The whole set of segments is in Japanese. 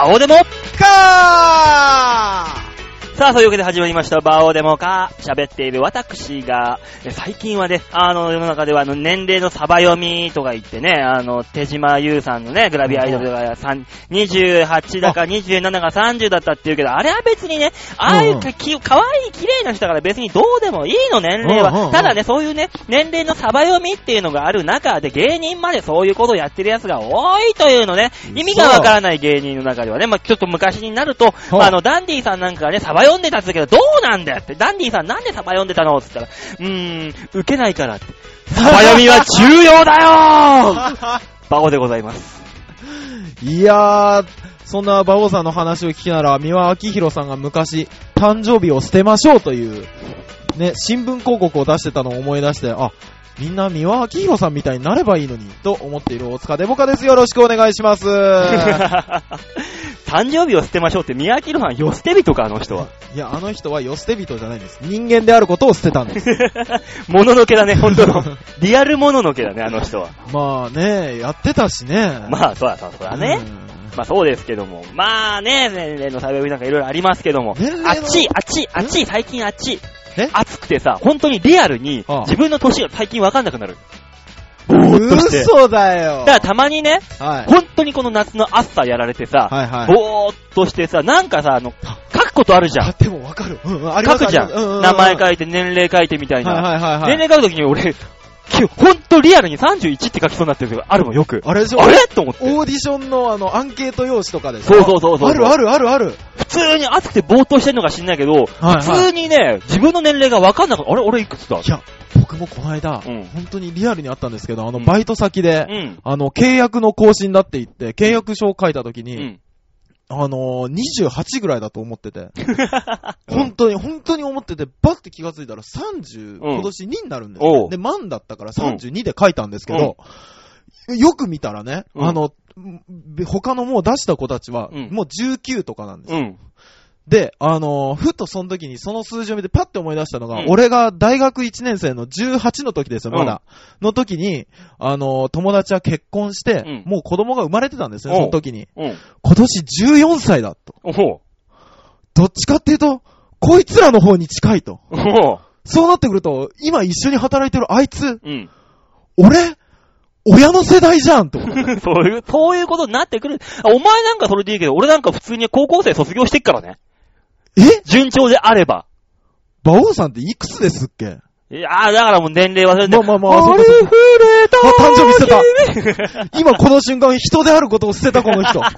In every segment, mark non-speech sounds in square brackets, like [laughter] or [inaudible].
バオデモかさあ、そういうわけで始まりました、バオデモか、喋っている私が、え最近はね、あの、世の中では、あの、年齢のサバ読みとか言ってね、あの、手島優さんのね、グラビアアイドルがさん28だか27が30だったっていうけど、あれは別にね、ああいうか、きかわいい綺麗な人だから別にどうでもいいの、年齢は。ただね、そういうね、年齢のサバ読みっていうのがある中で、芸人までそういうことをやってる奴が多いというのね、意味がわからない芸人の中ではね、まあちょっと昔になると、ああの、ダンディさんなんかがね、サバ読んでたって言うけど、どうなんだよって、ダンディさんなんでサバ読んでたのって言ったら、うーん、受けないからって。サバ読みは重要だよー [laughs] バオでございます。いやー、そんな馬王さんの話を聞きなら、三輪明宏さんが昔、誕生日を捨てましょうという、ね、新聞広告を出してたのを思い出して、あ、みんな三輪明宏さんみたいになればいいのに、と思っている大塚デモカです。よろしくお願いします。[laughs] 誕生日を捨てましょうって、宮城のはよ捨て人か、あの人は。いや、あの人はよ捨て人じゃないんです。人間であることを捨てたんです。[laughs] もののけだね、本当の。[laughs] リアルもののけだね、あの人は。まあね、やってたしね。まあ、そうだ、そうだ、そうだね。まあそうですけども。まあね、年齢の差別なんかいろいろありますけども。年齢のあっちい、あっちい、あっちい、最近あっちい。え？暑くてさ、本当にリアルにああ自分の年が最近わかんなくなる。ぼーっとして。嘘だよ。だからたまにね、はい。本当にこの夏の暑さやられてさ、はいはい。ぼーっとしてさ、なんかさ、あの、書くことあるじゃん。あ、でもわかる。うんうん、あ書くじゃん。名前書いて、年齢書いてみたいな。はいはいはいはい。年齢書くときに俺、きほんとリアルに31って書きそうになってる時があるもん、よく。あれでしょ？あれ？と思って。オーディションのあの、アンケート用紙とかでしょ？そうそうそうそうあるあるあるある。普通に暑くてぼーっとしてんのか知んないけど、はいはい普通にね、自分の年齢がわかんなかった。あれ？俺いくつだ？いや、僕もこの間、うん本当にリアルにあったんですけど、あの、うんバイト先で、うん。あの、契約の更新だって言って、契約書を書いた時に、うん。あのー、28ぐらいだと思ってて、本当に、本当に思ってて、バッて気がついたら30、うん。今年2になるんですおう。で、万だったから32で書いたんですけど、よく見たらね、うん。あの、他のもう出した子たちは、うん。もう19とかなんですよ。うん。で、あのーふとその時にその数字を見てパッて思い出したのが、うん俺が大学1年生の18の時ですよ、まだ。の時に、あのー友達は結婚して、うんもう子供が生まれてたんですね、おうその時に。うん。今年14歳だと。おほどっちかっていうと、こいつらの方に近いと。う。おほそうなってくると、今一緒に働いてるあいつ、う。うん。俺親の世代じゃんと。[laughs] そういう、そういうことになってくる。あお前なんかそれでいいけど、俺なんか普通に高校生卒業してっからね。え？順調であれば。馬王さんっていくつですっけ？いやー、だからもう年齢忘れて。まあまあまああれそうかそうか触れたあ誕生日捨てた今この瞬間人であることを捨てたこの人。[laughs]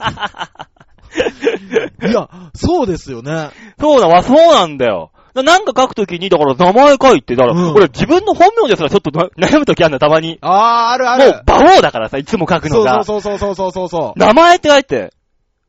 いや、そうですよね。そうだわ、そうなんだよ。ななんか書くときに、だから名前書いて、だから、うん俺自分の本名ですらちょっとな悩むときあるんだ、たまに。あー、あるあもうる。、馬王だからさ、いつも書くのが。そうそうそうそうそうそう。名前って書いて、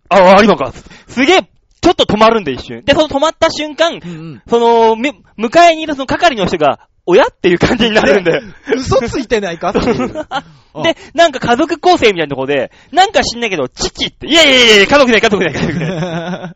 あ、あ、今か。すすげえ、ちょっと止まるんで一瞬。で、その止まった瞬間、うんうん。その、み迎えにいるその係の人が、親っていう感じになるんで。[laughs] 嘘ついてないか？[laughs] っていう。あで、なんか家族構成みたいなとこで、なんか知んないけど、父って、いやいやいやいや、家族ない家族ない家族ない。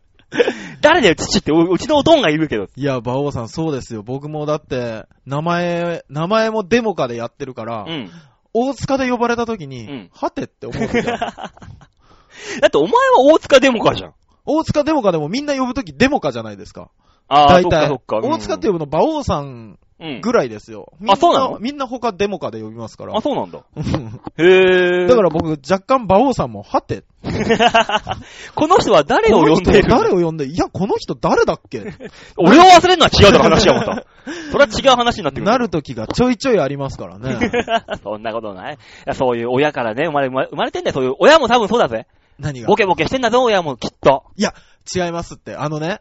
誰だよ、父って、ううちのおとんがいるけど。いや、馬王さんそうですよ。僕もだって、名前、名前もデモカでやってるから、うん。大塚で呼ばれた時に、うんはてって思う。[laughs] だってお前は大塚デモカじゃん。大塚デモカでもみんな呼ぶ時デモカじゃないですか。ああ、大体。そっかそっか。うん大塚って呼ぶの馬王さんうん。ぐらいですよ。あそうなの？みんな他デモカで呼びますからあ、。そうなんだ。う [laughs] んへぇー。だから僕、若干馬王さんも、はて、[laughs] この人は誰を呼んでいる？誰を呼んで、いや、この人誰だっけ？俺を忘れるのは違うだろ、話はまた。[laughs] それは違う話になってくる。なる時がちょいちょいありますからね。そんなことない。そういう親からね、生まれ、生まれ生まれてんだよ、そういう。親も多分そうだぜ。何が？ボケボケしてんだぞ、親も、きっと。いや、違いますって。あのね、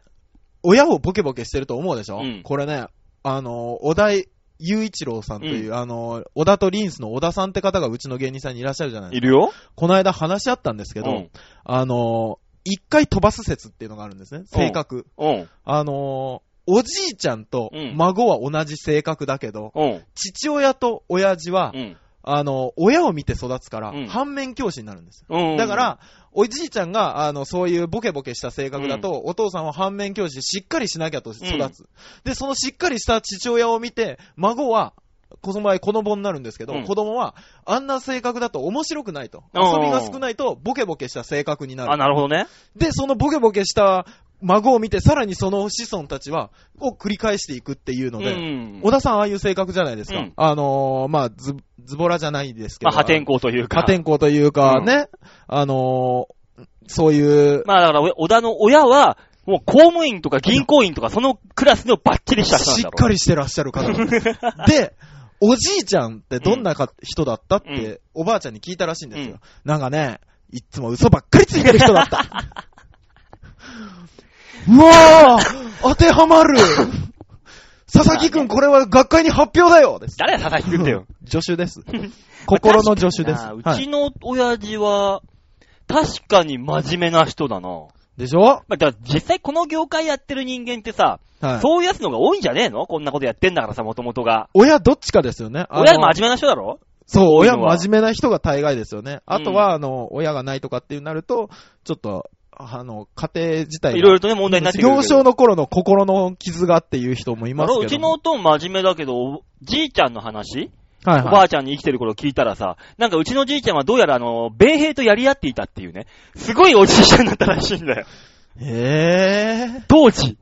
親をボケボケしてると思うでしょ、うんこれね、あの、小田雄一郎さんという、あの、小田とリンスの小田さんって方がうちの芸人さんにいらっしゃるじゃないですか。いるよこの間話し合ったんですけど、うんあの、一回飛ばす説っていうのがあるんですね。性格。うん。あの、おじいちゃんとうん孫は同じ性格だけど、うん。父親と親父は、うん。あの、親を見て育つから、うん反面教師になるんですよ。うん。だか、ら、おじいちゃんが、あの、そういうボケボケした性格だと、お父さんは反面教師しっかりしなきゃと育つ。で、そのしっかりした父親を見て、孫はこの場合子供になるんですけど、うん子供はあんな性格だと面白くないと。遊びが少ないとボケボケした性格になあ、る。なるほどね。で、そのボケボケした孫を見て、さらにその子孫たちは、を繰り返していくっていうのうで、ん。小田さんああいう性格じゃないですか。うんあのー、まあ、ズ、ズボラじゃないですけど。まあ、破天荒というか。破天荒というかうんね、あのー、そういう、まあだから、お小田の親は、もう公務員とか銀行員とかそのクラスのバッチリした人なんだろう。しっかりしてらっしゃる方で [laughs] おじいちゃんってどんなか、人だったって、うんおばあちゃんに聞いたらしいんですよ。うんなんかね、いっつも嘘ばっかりついてる人だった。[laughs] うわぁ当てはまる [laughs] 佐々木くんこれは学会に発表だよです。[laughs] 誰が佐々木くんだよ。[laughs] 助手です。心の助手です。まあうはいちの親父は、確かに真面目な人だな。でしょ？まあ、だから実際この業界やってる人間ってさ、はい。そういうやつのが多いんじゃねえの？こんなことやってんだからさ、もともとが。親どっちかですよね。あの親真面目な人だろ？そう、親多いのは真面目な人が大概ですよね。あとは、あの、親がないとかっていうなると、ちょっと、あの、家庭自体がいろいろとね、問題になってくる。幼少の頃の心の傷がっていう人もいますけど。うちのおとん真面目だけど、おじいちゃんの話、はいはい。おばあちゃんに生きてる頃聞いたらさ、なんかうちのじいちゃんはどうやらあの、米兵とやり合っていたっていうね、すごいおじいちゃんだったらしいんだよ。ええー。当時。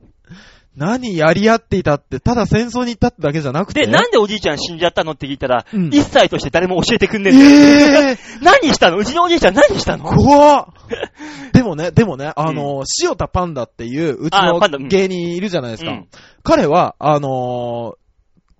何やり合っていたって、ただ戦争に行ったってだけじゃなくて。で、なんでおじいちゃん死んじゃったのって聞いたら、うん。一切として誰も教えてくんねえんだよ。ええー、何したの？うちのおじいちゃん何したの？怖っ。[laughs] でもね、でもね、あの、塩田パンダっていう、うちの芸人いるじゃないですか。うん。彼は、あのー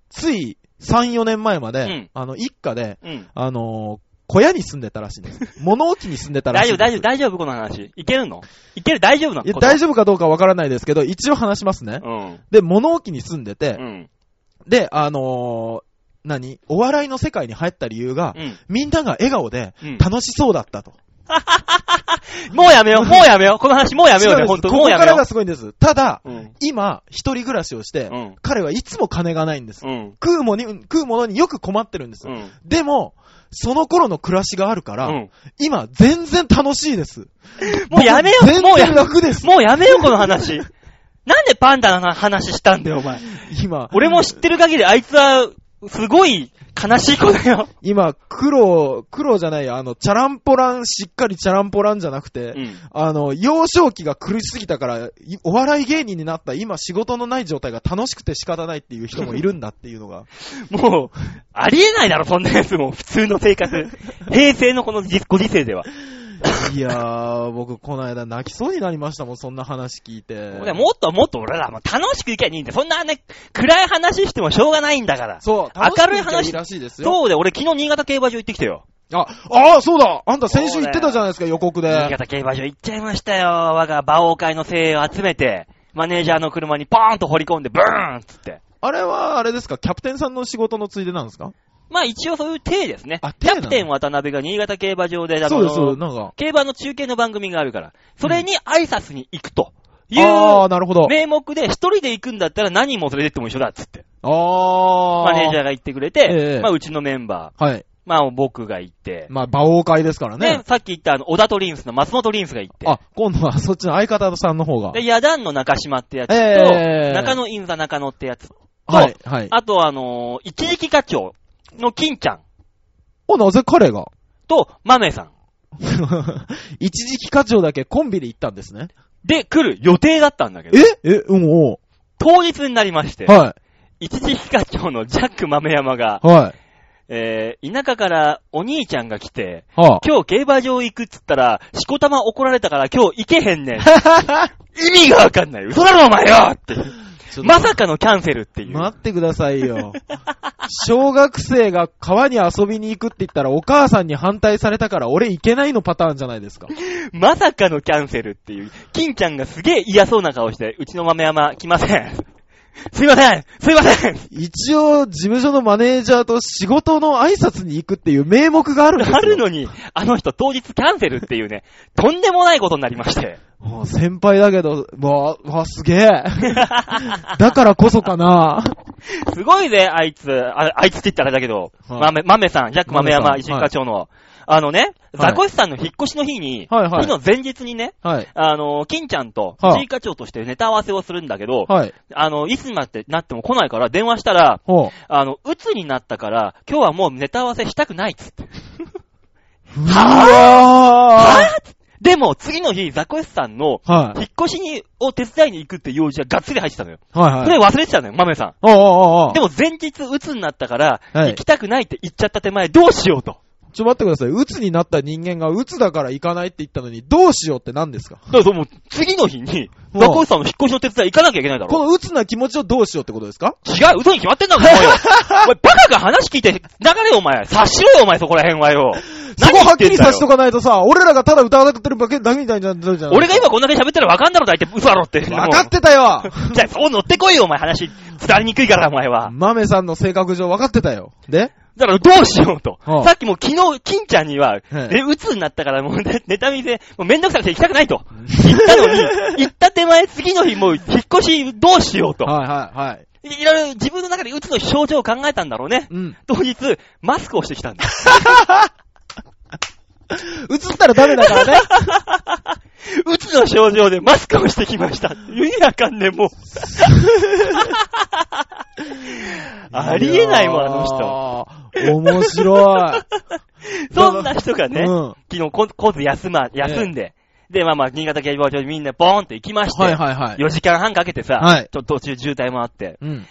つい3、4年前まで、うん。あの、一家で、うん。あのー小屋に住んでたらしいんです。[laughs] 物置に住んでたらしいんです。大丈夫、大丈夫、大丈夫、この話。いけるの？いける、大丈夫なの？いや、大丈丈夫かどうかわからないですけど、一応話しますね。うん。で、物置に住んでてう、ん。で、あのー何？お笑いの世界に入った理由が、うん。みんなが笑顔でうん楽しそうだったと。[laughs] もうやめよう、もうやめよう。この話もうやめようね、違うんですほんと。ここからもうやめよがすごいんです。ただ、う。うん。今、一人暮らしをして、うん。彼はいつも金がないんです。うん。食うもに、食うものによく困ってるんです。うん。でも、その頃の暮らしがあるから、うん。今、全然楽しいです。[laughs] もうやめよう、もう楽です。もうやめよう、この話。[laughs] なんでパンダの話したんだよ、お前。今、俺も知ってる限り、あいつは、すごい悲しい子だよ。今、黒、黒じゃないよ。あの、チャランポラン、しっかりチャランポランじゃなくて、うん。あの、幼少期が苦しすぎたから、いお笑い芸人になった今仕事のない状態が楽しくて仕方ないっていう人もいるんだっていうのが。[laughs] もう、ありえないだろ、そんなやつも。普通の生活。平成のこのじご時世では。[laughs] いやー、僕この間泣きそうになりましたもん、そんな話聞いて。でもっともっと俺らも楽しくいけばいいんだよ。そんなね、暗い話してもしょうがないんだから。そう、明るい話いいらしいですよ。そうで、俺昨日新潟競馬場行ってきたよ。あ、ああ、そうだあんた先週言ってたじゃないですか、予告で。新潟競馬場行っちゃいましたよ。我が馬王会の精鋭を集めて、マネージャーの車にポーンと掘り込んで、ブーンっつって。あれは、あれですか、キャプテンさんの仕事のついでなんですか？まあ一応そういう体ですね。あキャプテン渡辺が新潟競馬場で、あのそうです、そうです、なんか。競馬の中継の番組があるから、それに挨拶に行くというああ、なるほど。名目で、一人で行くんだったら何人も連れてっても一緒だっつって。ああ。マネージャーが言ってくれて、ええまあうちのメンバはい。ー、まあ僕が行って、まあ、馬王会ですからねね、。さっき言ったあの、小田とリンスの松本リンスが行って、あ、今度はそっちの相方さんの方が。で、ヤダンの中島ってやつと、ええ中野インザ中野ってやつと、はい、はい。あとあのー一時課長の金ちゃん。お、なぜ彼が？と、マメさん。[laughs] 一時期課長だけコンビで行ったんですね。で来る予定だったんだけど、え？え、うん、お当日になりまして、は一時課長のジャック豆山がい、、はい。えー、田舎からお兄ちゃんが来て、は今日競馬場行くっつったら、しこたま怒られたから今日行けへんねん。[laughs] 意味がわかんない。嘘だろお前よって。まさかのキャンセルっていう。待ってくださいよ。[laughs] 小学生が川に遊びに行くって言ったらお母さんに反対されたから俺行けないのパターンじゃないですか。[laughs] まさかのキャンセルっていう。金ちゃんがすげえ嫌そうな顔して、うちの豆山来ません。すいませんすいません一応、事務所のマネージャーと仕事の挨拶に行くっていう名目があるんですよ。あるのに、あの人当日キャンセルっていうね、とんでもないことになりまして。もう先輩だけど、わわ、すげえ。[laughs] だからこそかな。すごいぜ、あいつ。ああいつって言ったらあれだけど、はい豆、豆さん、ジャック豆山、石課長の。あのね、はいザコシさんの引っ越しの日に、はいはい日の前日にね、はい。あの、金ちゃんとはあ藤井課長としてネタ合わせをするんだけど、はい。あの、いつになって、なっても来ないから電話したら、ほあの、鬱になったから、今日はもうネタ合わせしたくないっつって。う。うわでも、次の日、ザコシさんの。引っ越しに、を手伝いに行くって用事ががっつり入ってたのよ。はいはい。それ忘れてたのよ、マメさん。おうおうおでも前日鬱になったから、はい行きたくないって言っちゃった手前、どうしようと。ちょ、待ってください。鬱になった人間が鬱だから行かないって言ったのに、どうしようって何ですか？だからそうもう、次の日に、うんザコシさんの引っ越しの手伝い行かなきゃいけないだろ。この鬱な気持ちをどうしようってことですか？違う、嘘に決まってんだもん、[laughs] お前よ。お前、バカが話聞いて、流れよ、お前。察しろよ、お前、そこら辺はよ。[laughs] そこはっきりさしとか。かないとさ、俺らがただ歌わなくてるだけだけみたいになってるじゃん。俺が今こんだけ喋ったら分かんだろ、大体嘘だろって。分かってたよ [laughs] じゃあ、そう乗ってこいよ、お前、話。伝わりにくいから、お前は。マメさんの性格上分かってたよ。で？だからどうしようとは。あさっきも昨日、金ちゃんには、え鬱になったからもうねネタ見せ、もうめんどくさくて行きたくないと。言ったのに、[laughs] 行った手前、次の日もう引っ越しどうしようと。はいはいはい。いろいろ自分の中で鬱の症状を考えたんだろうね。うん。当日、マスクをしてきたんだ。[laughs] [laughs] 映ったらダメだからね。[laughs] うつの症状でマスクをしてきました。意味わかんねえ、もう。[laughs] ありえないもん、あの人。人。面白い。そんな人がね、うん。昨日こ、こず休ま、休んで、で、まあまあ、新潟競馬場にみんなボーンと行きまして、はいはいはい。4時間半かけてさ、はいちょっと途中渋滞もあって、うん。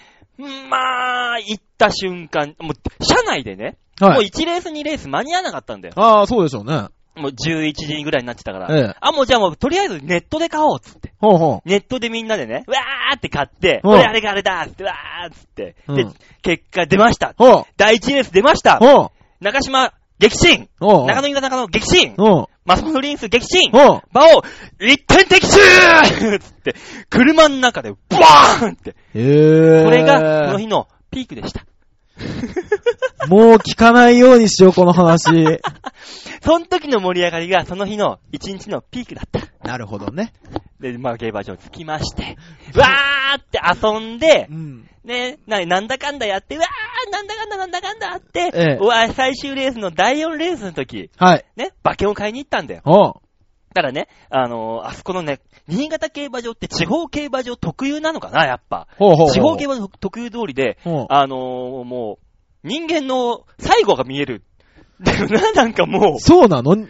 まあ、行った瞬間、もう、車内でね、もうはい。1レース2レース間に合わなかったんだよ。ああ、そうでしょうね。もう11時ぐらいになってたから。ええ。あ、もうじゃあもう、とりあえずネットで買おうっつって。ほうほネットでみんなでね、わーって買って、うんこれあれがあれだっつって、わーっつって、でうん、結果出ましたう。。ほう。第1レース出ました。ほう。中島、激震ほう。中野稲中野、激震ほう。マスモノリンス、激震ほう。馬王、一点的中つって、車の中で、バーンって。へえ。これが、この日のピークでした。[laughs] もう聞かないようにしよう、この話。[laughs] その時の盛り上がりが、その日の一日のピークだった。なるほどね。で、まあ、競馬場着きまして、わーって遊んでう、ん。ね、な、なんだかんだやって、わーなんだかんだなんだかんだあって、ええうわ最終レースの第4レースの時、はい。ね、馬券を買いに行ったんだよ。ほう。ただね、あのーあそこのね、新潟競馬場って地方競馬場特有なのかな、やっぱ。ほうほうほう。地方競馬場特有通りで。あのーもう、人間の最後が見える。だよな、なんかもそうなの？う、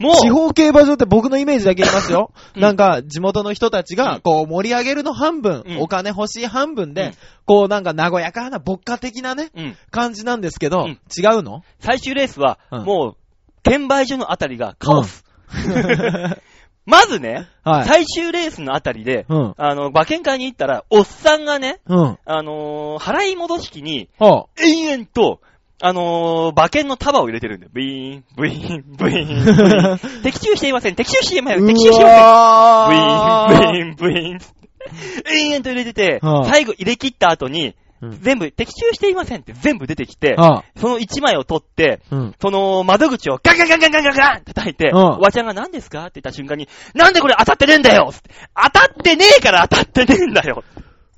もう、地方競馬場って僕のイメージだけ言いますよ。[laughs] うんなんか、地元の人たちうん、がこう、盛り上げるの半分、うんお金欲しい半分で、うんこう、なんか、和やかな、牧歌的なね、うん。感じなんですけど、うん違うの？最終レースは、うんもう、券売所のあたりがカオス。[laughs] まずね、はい。最終レースのあたりで、うん。あの、馬券会に行ったら、おっさんがね、うん。あのー払い戻し機に、ほ延々と、あのー馬券の束を入れてるんだよ。ブイーン、ブイーン、ブイーン、[laughs] ブイーン。的中していません、的中していません、う。的中していません。ブイーン、ブイーン、ブイーン。[laughs] 延々と入れててはあ、最後入れ切った後に、うん全部、的中していませんって全部出てきて、あその1枚を取って、うん。その窓口をガンガンガンガンガンガンガンって叩いて、うんおばちゃんが何ですかって言った瞬間に、なんでこれ当たってねえんだよ当たってねえから当たってねえんだよ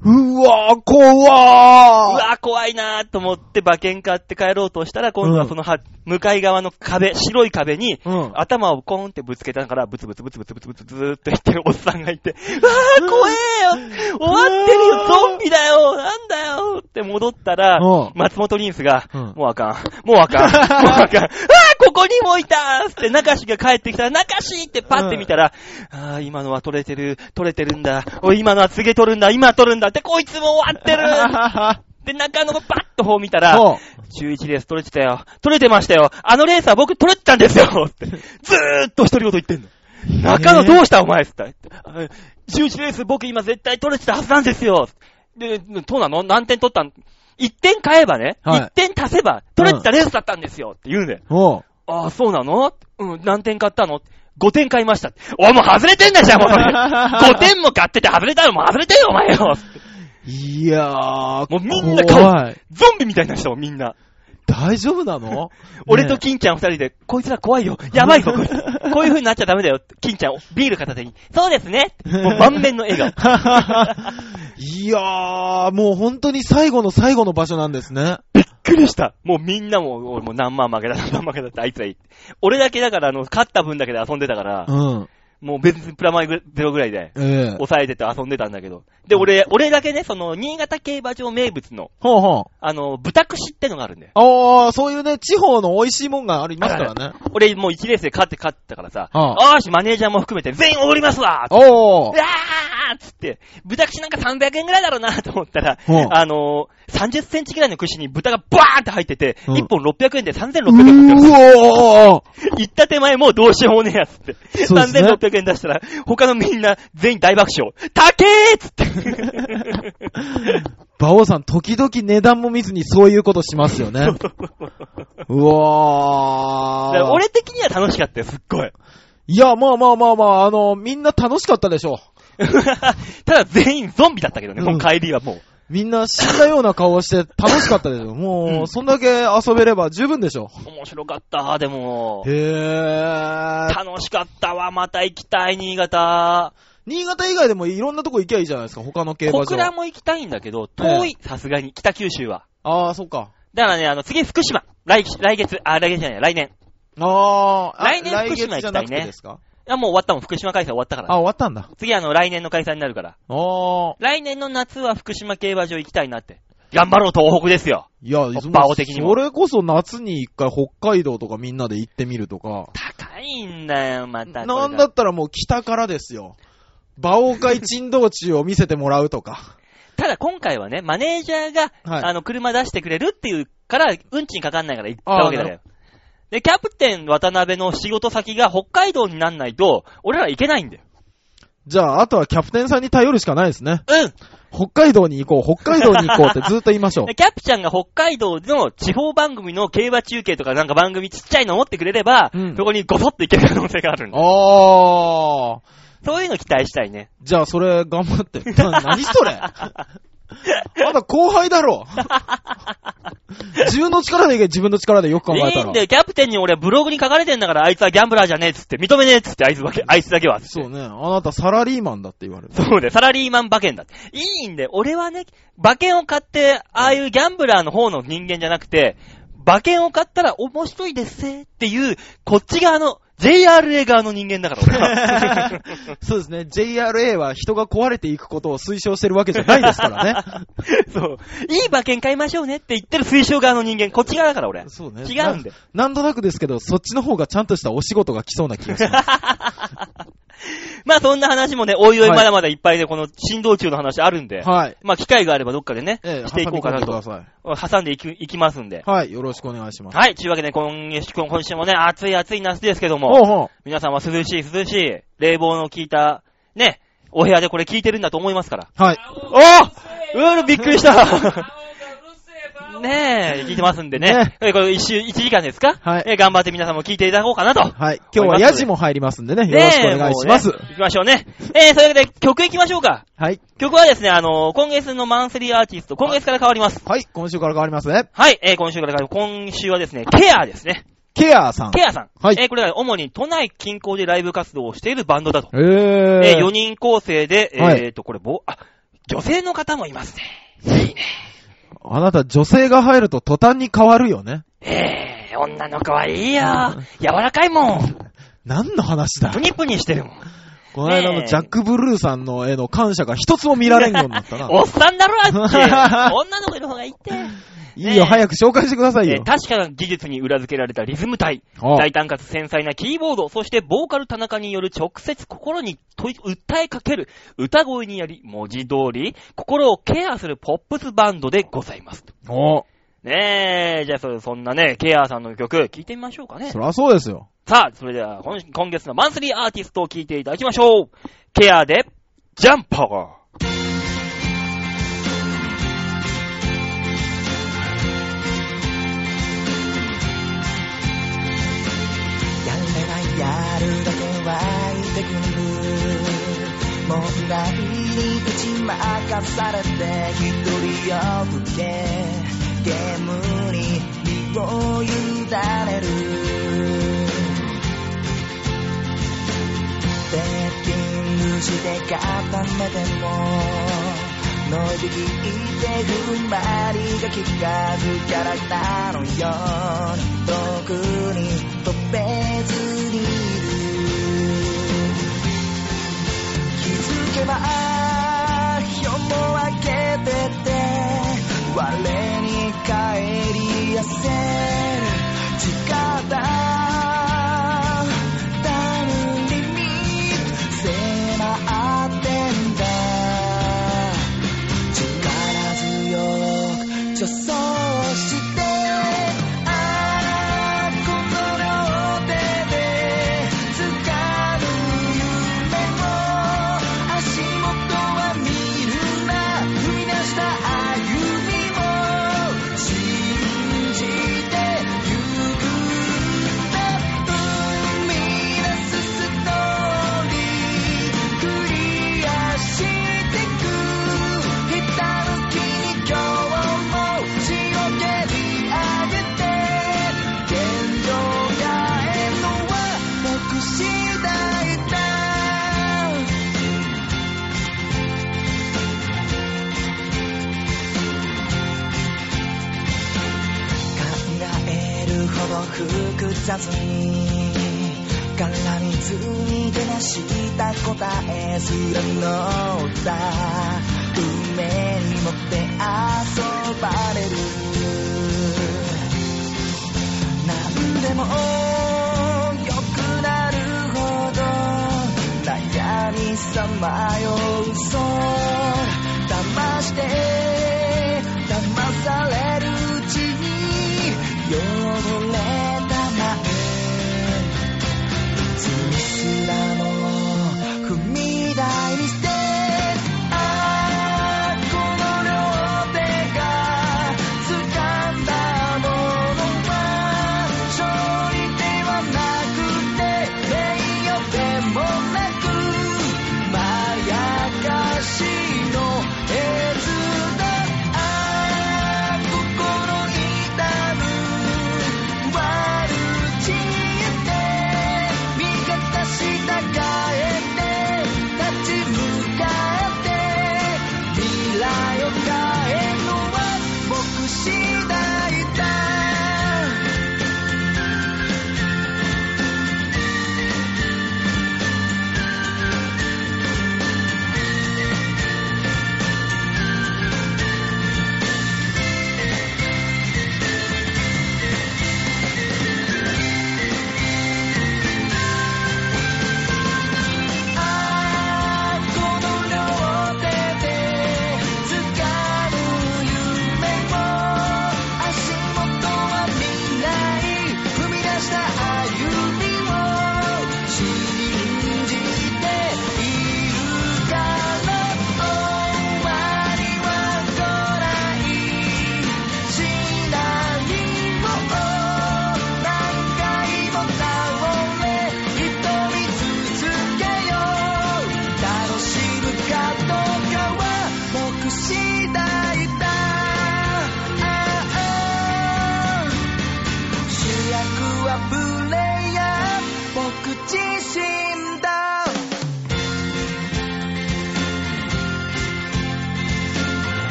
うわー、怖うーわ怖いなーと思って馬券買って帰ろうとしたら、今度はそのは、向かい側の壁、白い壁に、うん。頭をコーンってぶつけたから、ブツブツブツブツブツブツずーっと言ってるおっさんがいて、うわー怖えよ。終わってるよゾンビだよ。なんだよ。って戻ったらうん、松本リンスが、うん。もうあかん、もうあかん、[laughs] もうあかん、あーここにもいたーって、中志が帰ってきたら、中志ってパッて見たら、あー今のは取れてる、取れてるんだ、おい今のは告げ取るんだ、今取るんだって、こいつも終わってる [laughs] で、中野がパッと方見たら、ほ11レース取れてたよ。取れてましたよ。あのレースは僕取れてたんですよって。[laughs] ずーっと独り言言ってんの。中野どうしたお前って言ったら。11レース僕今絶対取れてたはずなんですよ。で、そうなの？何点取ったん ?1 点買えばね、はい1点足せば取れてたレースだったんですよって言うんだよ。ああ、そうなの？うん、何点買ったの ?5 点買いました。おい、もう外れてんだじゃん、もうそれ。[laughs] 5点も買ってて外れたよ、もう外れてよ、お前よ。う。いやー、もうみんな顔怖い。ゾンビみたいな人もみんな。大丈夫なの？[laughs] 俺と金ちゃん二人で、こいつら怖いよ。やばいぞ、こいつ。こういう風になっちゃダメだよ。金ちゃん、ビール片手に。そうですね。もう満面の笑顔。[laughs] いやー、もう本当に最後の最後の場所なんですね。びっくりした。もうみんなも、俺もう何万負けだ、何万負けだってあいつら言って。俺だけだから、あの、勝った分だけで遊んでたから、うん。もう別にプラマイゼロぐらいで、ええ抑えてて遊んでたんだけど。で、俺、俺だけね、その、新潟競馬場名物の、ほうほう。あの、豚串ってのがあるんだよ。ああ、そういうね、地方の美味しいもんがありますからね。俺もう1レースで勝って勝ったからさ、ああーし、マネージャーも含めて全員おごりますわおーうわーっつって、豚串なんか300円ぐらいだろうなと思ったら、うんあのー、30センチぐらいの串に豚がバーンって入ってて、うん1本600円で3600う円持ってます。ーおー行った手前もうどうしようもねえやつって。ね3600円出したら、他のみんな全員大爆笑。高えっつって。[laughs] 馬王さん、時々値段も見ずにそういうことしますよね。[laughs] うわー。俺的には楽しかったよ、すっごい。いや、まあまあまあまあ、あの、みんな楽しかったでしょ [laughs] ただ全員ゾンビだったけどね、うんもう帰りはもう。う。みんな死んだような顔をして楽しかったでしょ。[laughs] もう、うんそんだけ遊べれば十分でしょ。面白かった、でも。へー。楽しかったわ、また行きたい、新潟。新潟以外でもいろんなとこ行きゃいいじゃないですか、他の競馬小倉場。も行きたいんだけど、遠い、さすがに、北九州は。ああ、そっか。だからね、あの、次福島。来、来月、あ、来月じゃない、来年。ああ、来年来福島月じゃなくて行きたいねですか？いや、もう終わったもん、福島開催終わったかあ、ら。終わったんだ。次、あの、来年の開催になるから。ああ。来年の夏は福島競馬場行きたいなって。頑張ろう、東北ですよ。いや、馬王的にもそれこそ夏に一回北海道とかみんなで行ってみるとか。高いんだよ、また。なんだったらもう北からですよ。馬王会珍道中を見せてもらうとか。[laughs] ただ今回はね、マネージャーが、はいあの、車出してくれるっていうから、運賃かかんないから行ったわけだよ。で、キャプテン渡辺の仕事先が北海道になんないと、俺ら行けないんだよ。じゃあ、あとはキャプテンさんに頼るしかないですね。うん北海道に行こう、北海道に行こうって [laughs] ずっと言いましょうで。キャプちゃんが北海道の地方番組の競馬中継とかなんか番組ちっちゃいの持ってくれれば、うんそこにゴソッと行ける可能性があるんだ。あー。そういうの期待したいね。じゃあ、それ頑張って。な、何それ [laughs] [laughs] まだ後輩だろ。[laughs] 自分の力でいけ、自分の力でよく考えたら。いいんだよ、キャプテンに俺はブログに書かれてんだから、あいつはギャンブラーじゃねえっつって、認めねえっつって、あいつだけ、あいつだけは。そうね。あなたサラリーマンだって言われる。そうで、サラリーマン馬券だって。いいんだよ。俺はね、馬券を買って、ああいうギャンブラーの方の人間じゃなくて、馬券を買ったら面白いですせっていう、こっち側の、JRA 側の人間だから、俺は。[laughs] そうですね。JRA は人が壊れていくことを推奨してるわけじゃないですからね。[laughs] そう。いい馬券買いましょうねって言ってる推奨側の人間、こっち側だから、俺。そうね。違うんだよ。ななんとなくですけど、そっちの方がちゃんとしたお仕事が来そうな気がします。[laughs] [laughs] まあそんな話もね、おいおいはいまだまだいっぱいで、この振動中の話あるんで、はい。まあ機会があればどっかでね、ええ、していこうかなと挟んでください。挟んでいきいきますんで。はい。よろしくお願いします。はい、というわけで今月、今週もね、暑い暑い夏ですけども、ほうほう。皆さんは涼しい涼しい、冷房の効いた、ね、お部屋でこれ聞いてるんだと思いますから。はい。おーうーびっくりした [laughs] ねえ、聞いてますんでね。ねえこれ一週、一時間ですか？はいえ頑張って皆さんも聞いていただこうかなと。はい。今日はヤジも入りますんでね。よろしくお願いします。行きましょうね。えー、それで曲行きましょうか。はい。曲はですね、あのー今月のマンスリーアーティスト、今月から変わります。はい。今週から変わりますね。はい、えー、今週から変わり今週はですね、ケアですね。ケアさん。ケアさん。はいえー、これは主に都内近郊でライブ活動をしているバンドだと。えー。えー、4人構成で、えはいーと、これ、ぼ、あ、女性の方もいますね。いいね。あなた女性が入ると途端に変わるよね。えー、女の子はいいよ。柔らかいもん。[laughs] 何の話だプニプニしてるもん。この間のジャック・ブルーさんの絵の感謝が一つも見られんようになったな。[laughs] おっさんだろ、あっち。[laughs] 女の子いる方がいいって。いいよ、早く紹介してくださいよえー。確かな技術に裏付けられたリズム体、あ大胆かつ繊細なキーボード、そしてボーカル田中による直接心に訴えかける歌声により、文字通り、心をケアするポップスバンドでございます。おねえ、じゃあそそんなね、ケアさんの曲、聴いてみましょうかねそ。りゃそうですよ。さあ、それでは今今月のマンスリーアーティストを聴いていただきましょう。ケアで、ジャンパー。やれないやるだけ湧いてくる問題に打ち負かされて一人を吹けゲームに身を委ねる。セッティングして固めてものいびきって踏ん張りが効かずキャラなのよ。うに遠くに飛べずにいる。気づけば夜も明けてて我に帰りやせる。力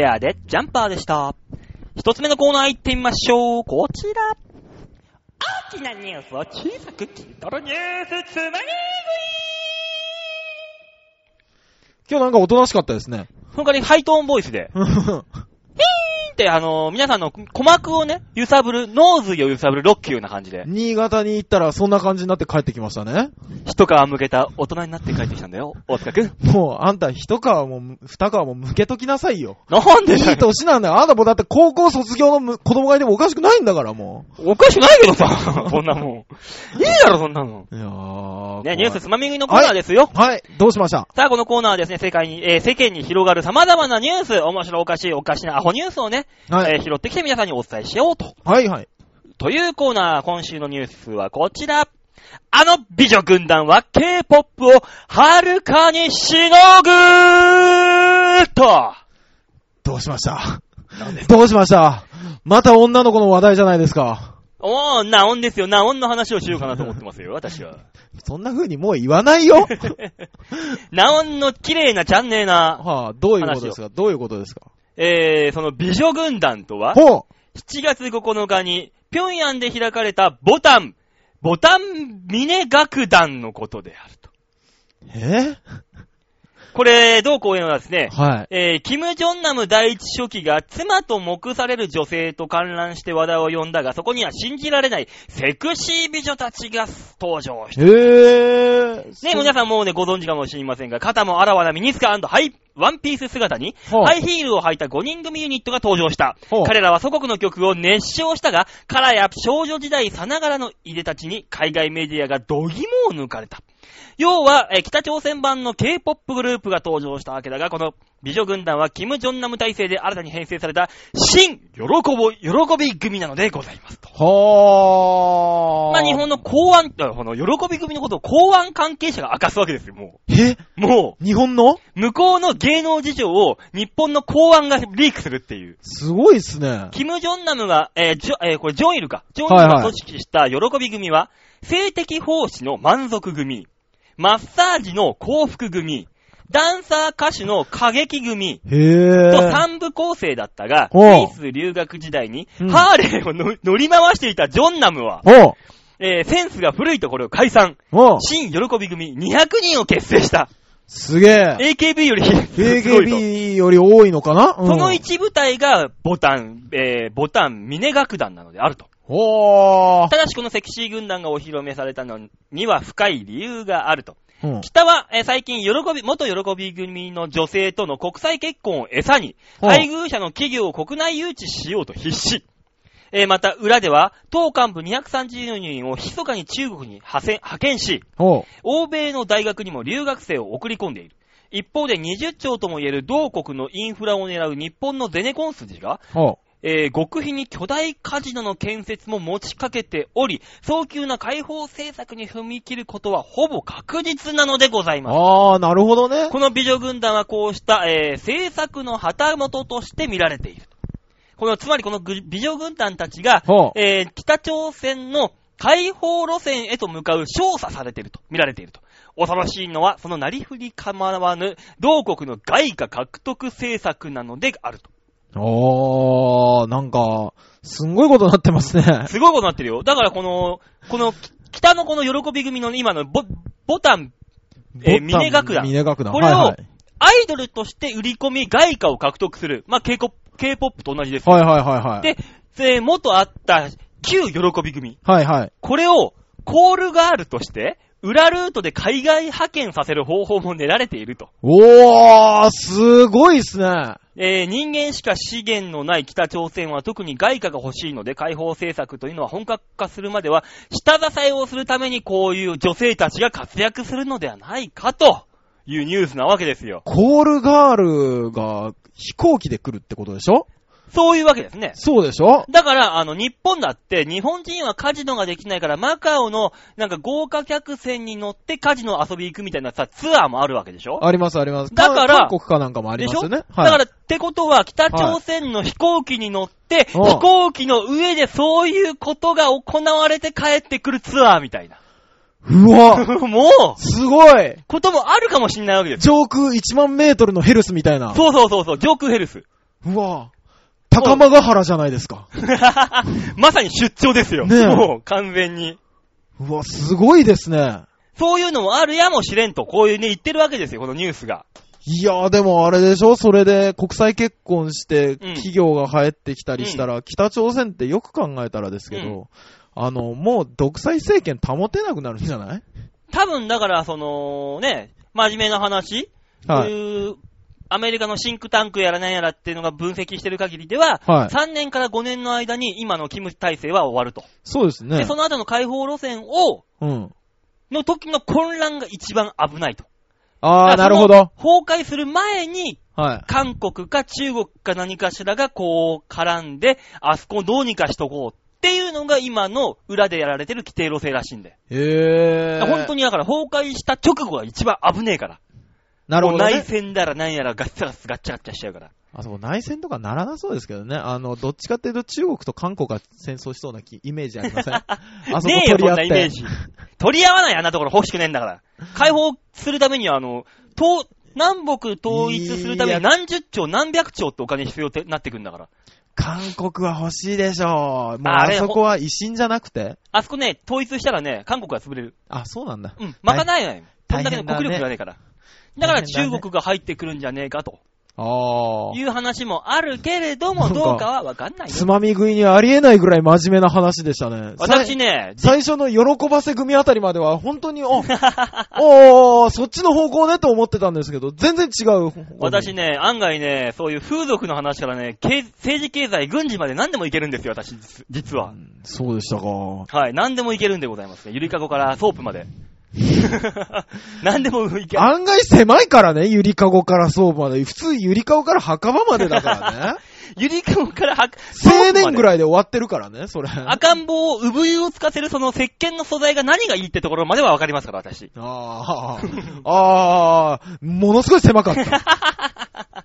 ケアでジャンパーでした。一つ目のコーナー行ってみましょう。こちら。大きなニュースを小さく切り取るニュースつまみ食い今日なんかおとなしかったですね。その代わりハイトーンボイスで、[laughs] ヒーンってあの、皆さんの鼓膜をね、揺さぶる、ノーズを揺さぶるロッキーな感じで、新潟に行ったらそんな感じになって帰ってきましたね。一皮剥けた大人になって帰ってきたんだよ、大塚くん。もう、あんた一皮も二皮も剥けときなさいよ。なんで。いい年なんだよ。あんたもうだって高校卒業のむ子供がいてもおかしくないんだから、もおかしくないけどさ、[laughs] そんなもん。いいだろ、そんなの。う。いやー。ね、ニュースつまみ食いのコーナーですよ。はい、どうしました？さあ、このコーナーはですね、世界に、えー世間に広がる様々なニュース、面白おかしい、おかしなアホニュースをね、はい。えー拾ってきて皆さんにお伝えしようと。はいはい。というコーナー、今週のニュースはこちら。あの美女軍団は K-POP をはるかにしのぐーっとどうしました？[laughs] どうしました？また女の子の話題じゃないですか。おー、ナオンですよ。ナオンの話をしようかなと思ってますよ、[laughs] 私は。そんな風にもう言わないよナオンの綺麗なチャンネルな、はあ、どういうことですか？どういうことですか？えー、その美女軍団とは、ほ7月9日に、平壌で開かれたボタン、ボタン峰楽団のことであると。うえ？これ、どうこういうのはですね、はい。えー、キム・ジョンナム第一書記が妻と目される女性と観覧して話題を呼んだが、そこには信じられないセクシー美女たちが登場した。へぇー。ね、皆さんもうね、ご存知かもしれませんが、肩もあらわなミニスカハイ、ワンピース姿に、ハイヒールを履いた5人組ユニットが登場した。彼らは祖国の曲を熱唱したが、カラや少女時代さながらのいでたちに海外メディアが度肝を抜かれた。要は、えー北朝鮮版の K-POP グループが登場したわけだが、この美女軍団はキム・ジョンナム体制で新たに編成された新喜ぼ、喜び組なのでございますと。はー。まあ日本の公安、あこの喜び組のことを公安関係者が明かすわけですよ、もえ？う。も日本の？う、向こうの芸能事情を日本の公安がリークするっていう。すごいっすね。キム・ジョンナムが、えージョ、えーこれジョンイルか。ジョンイルが組織した喜び組は、性的奉仕の満足組、マッサージの幸福組、ダンサー歌手の過激組、へぇとー。三部構成だったが、スイス留学時代に、うんハーレーをの [laughs] 乗り回していたジョンナムは、えーセンスが古いところを解散。新喜び組200人を結成した。すげえ。AKB より AKB より多いのかな？うんその一部隊がボタン、えー、ボタン、峰楽団なのであると。おー。ただしこのセクシー軍団がお披露目されたのには深い理由があると。うん北は、えー最近、喜び、元喜び組の女性との国際結婚を餌に、うん配偶者の企業を国内誘致しようと必死。えーまた、裏では、党幹部230人を密かに中国に派遣派遣し、欧米の大学にも留学生を送り込んでいる。一方で20兆とも言える同国のインフラを狙う日本のゼネコン筋が、えー極秘に巨大カジノの建設も持ちかけており、早急な開放政策に踏み切ることはほぼ確実なのでございます。あー、なるほどね。この美女軍団はこうした、えー政策の旗本として見られている。この、つまりこのぐ美女軍団たちが、えー北朝鮮の解放路線へと向かう調査されていると、見られていると。恐ろしいのは、そのなりふり構わぬ、同国の外貨獲得政策なのであると。おー、なんか、すんごいことになってますね。すごいことになってるよ。だからこの、この、北のこの喜び組の今のボ、ボタン、えー峰楽団峰楽団。これをはいはい。アイドルとして売り込み外貨を獲得する。まあ、K-POP K-POP と同じですよ。はいはいはいはい。で、えー元あった旧喜び組。はいはい。これをコールガールとして、裏ルートで海外派遣させる方法も練られていると。おー、すごいっすね。えー人間しか資源のない北朝鮮は特に外貨が欲しいので解放政策というのは本格化するまでは下支えをするためにこういう女性たちが活躍するのではないかというニュースなわけですよ。コールガールが飛行機で来るってことでしょ？そういうわけですね。そうでしょ？だから、あの、日本だって、日本人はカジノができないから、マカオの、なんか豪華客船に乗ってカジノ遊び行くみたいなさ、ツアーもあるわけでしょ？ありますあります。だから韓国かなんかもありますよね。だから、ってことは、北朝鮮の飛行機に乗って、うん飛行機の上でそういうことが行われて帰ってくるツアーみたいな。うわ、[laughs] もう、すごいこともあるかもしんないわけですよ。上空1万メートルのヘルスみたいな。そうそうそうそう、上空ヘルス。うわ高間ヶ原じゃないですか。[laughs] まさに出張ですよ。ねえもう、完全に。うわ、すごいですね。そういうのもあるやもしれんと、こういうね、言ってるわけですよ、このニュースが。いやーでもあれでしょそれで国際結婚してん企業が入ってきたりしたら、北朝鮮ってよく考えたらですけど、うんあの、もう独裁政権保てなくなるんじゃない？多分、だから、その、ね、真面目な話、はいそういう、アメリカのシンクタンクやらなんやらっていうのが分析してる限りでは、はい3年から5年の間に今のキム体制は終わると。そうですねで、。その後の解放路線を、うん。の時の混乱が一番危ないと。あー、だからなるほど。崩壊する前に、はい。韓国か中国か何かしらがこう絡んで、あそこをどうにかしとこうっていうのが今の裏でやられてる規定路線らしいんで。へー。本当にだから崩壊した直後が一番危ねえから。なるほど、もう内ね。戦だら何やらガッサガッガッチャガッチャしちゃうから。あそこ内戦とかならなそうですけどね。あの、どっちかっていうと中国と韓国が戦争しそうな気イメージありません？[laughs] あそこねえよ、取り合ってそんなイメー。ジ。取り合わない、あんなところ欲しくねえんだから。解放するためには、あの、東、南北統一するために何十兆、何百兆ってお金必要ってなってくんだから。韓国は欲しいでしょう。もうあそこは維新じゃなくてあそこね、統一したらね、韓国は潰れる。あ、そうなんだ。うん、まかないのよ。こんだけの国力がねえから。だから中国が入ってくるんじゃねえかとああ。いう話もあるけれども、どうかはわかんないよ。つまみ食いにありえないぐらい真面目な話でしたね。私ね、最初の喜ばせ組あたりまでは本当に、お、[laughs] おーそっちの方向ねと思ってたんですけど、全然違う。私ね、案外ね、そういう風俗の話からね、経政治経済、軍事まで何でもいけるんですよ、私、実実は。そうでしたか。はい、何でもいけるんでございますね。ゆりかごからソープまで。[laughs] 何でもいける。案外狭いからね、ゆりかごからソープまで。普通ゆりかごから墓場までだからね。[laughs] ゆりかごからは、青年ぐい。らいで終わってるからね、それ。赤ん坊を産湯をつかせるその石鹸の素材が何がいいってところまではわかりますから、私。ああ、ああ、ものすごい狭かった。[laughs]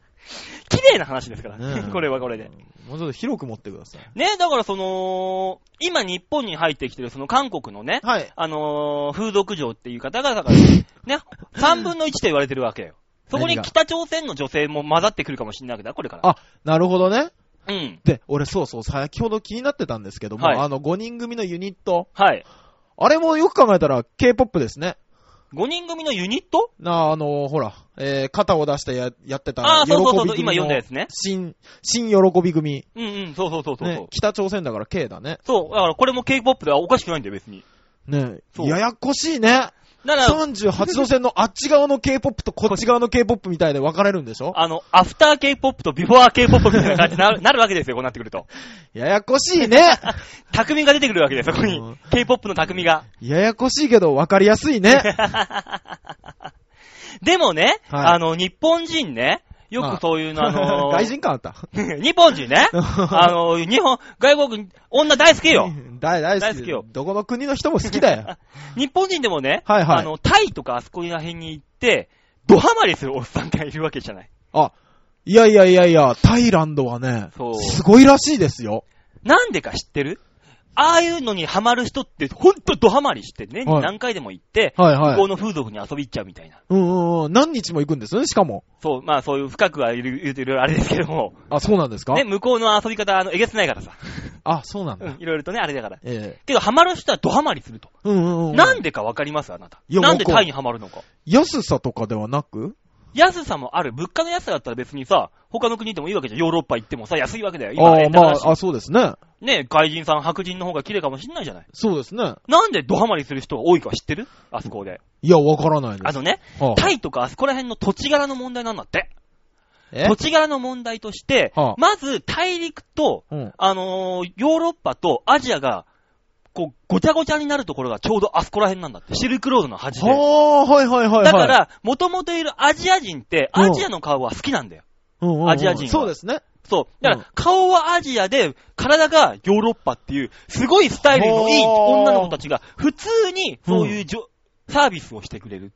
綺麗な話ですから、ねえこれはこれで。もうちょっと広く持ってください。ね、だからその、今日本に入ってきてるその韓国のね、はい。あのー風俗嬢っていう方々がね、[laughs] 3分の1と言われてるわけよ。そこに何が北朝鮮の女性も混ざってくるかもしれないわけだ、これから。あ、なるほどね。うん。で、俺そうそう、先ほど気になってたんですけども、はいあの5人組のユニット、はい。あれもよく考えたら K-POP ですね。5人組のユニット？なあ、あのほら、えー、肩を出してややってた、ああ、そうそうそうそう、喜び組の今読んだやつね。新、新喜び組。うんうん、そうそうそうそう。ね、北朝鮮だから K だね。そう、だからこれも K-POP ではおかしくないんだよ、別に。ねややこしいね。だから、38度線のあっち側の K-POP とこっち側の K-POP みたいで分かれるんでしょ？あの、アフター K-POP とビフォー K-POP みたいな感じになる [laughs] なるわけですよ、こうなってくると。ややこしいね。[laughs] 匠が出てくるわけですよ、そこにうん。K-POP の匠が。ややこしいけど分かりやすいね。[laughs] でもね、はいあの、日本人ね、よくそういうの、あのー [laughs] 外人感あった。[laughs] 日本人ね、[laughs] あの、日本、外国、女大好きよ。大大好き大好きよどこの国の人も好きだよ。日本人でもね、はいはいあの、タイとかあそこら辺に行って、ドハマりするおっさんがいるわけじゃない。あ、いやいやいやいや、タイランドはねそう、すごいらしいですよ。なんでか知ってる？ああいうのにハマる人って、ほんとドハマりして、年に何回でも行って、はいはい向こうの風俗に遊び行っちゃうみたいな。うんうんうん。何日も行くんですよね、しかも。そう、まあそういう深くは言う言うといろいろあれですけども、あ、そうなんですか？ね、向こうの遊び方、あの、えげつないからさ。[laughs] あ、そうなんだ。うん、いろいろとね、あれだから。えけど、ハマる人はドハマりすると。えうんうんうん。なんでかわかります？あなた。なんでタイにハマるのか。安さとかではなく？安さもある。物価の安さだったら別にさ、他の国でもいいわけじゃん。ヨーロッパ行ってもさ、安いわけだよ。今、ああ、まあ、あ、そうですね。ね、外人さん、白人の方が綺麗かもしんないじゃない。そうですね。なんでドハマりする人が多いか知ってる？あそこで。いや、わからないです。あのね、はあタイとかあそこら辺の土地柄の問題なんだって。え？土地柄の問題として、はあまず大陸と、うん。あのーヨーロッパとアジアが、こう、ごちゃごちゃになるところがちょうどあそこら辺なんだって。シルクロードの端で。はあ、はいはいはいはい。だか、ら、もともといるアジア人って、うんアジアの顔は好きなんだよ。アジア人はそうですね。そう。だかうんら、顔はアジアで、体がヨーロッパっていう、すごいスタイルのいい女の子たちが、普通に、そういうじょ、サービスをしてくれる。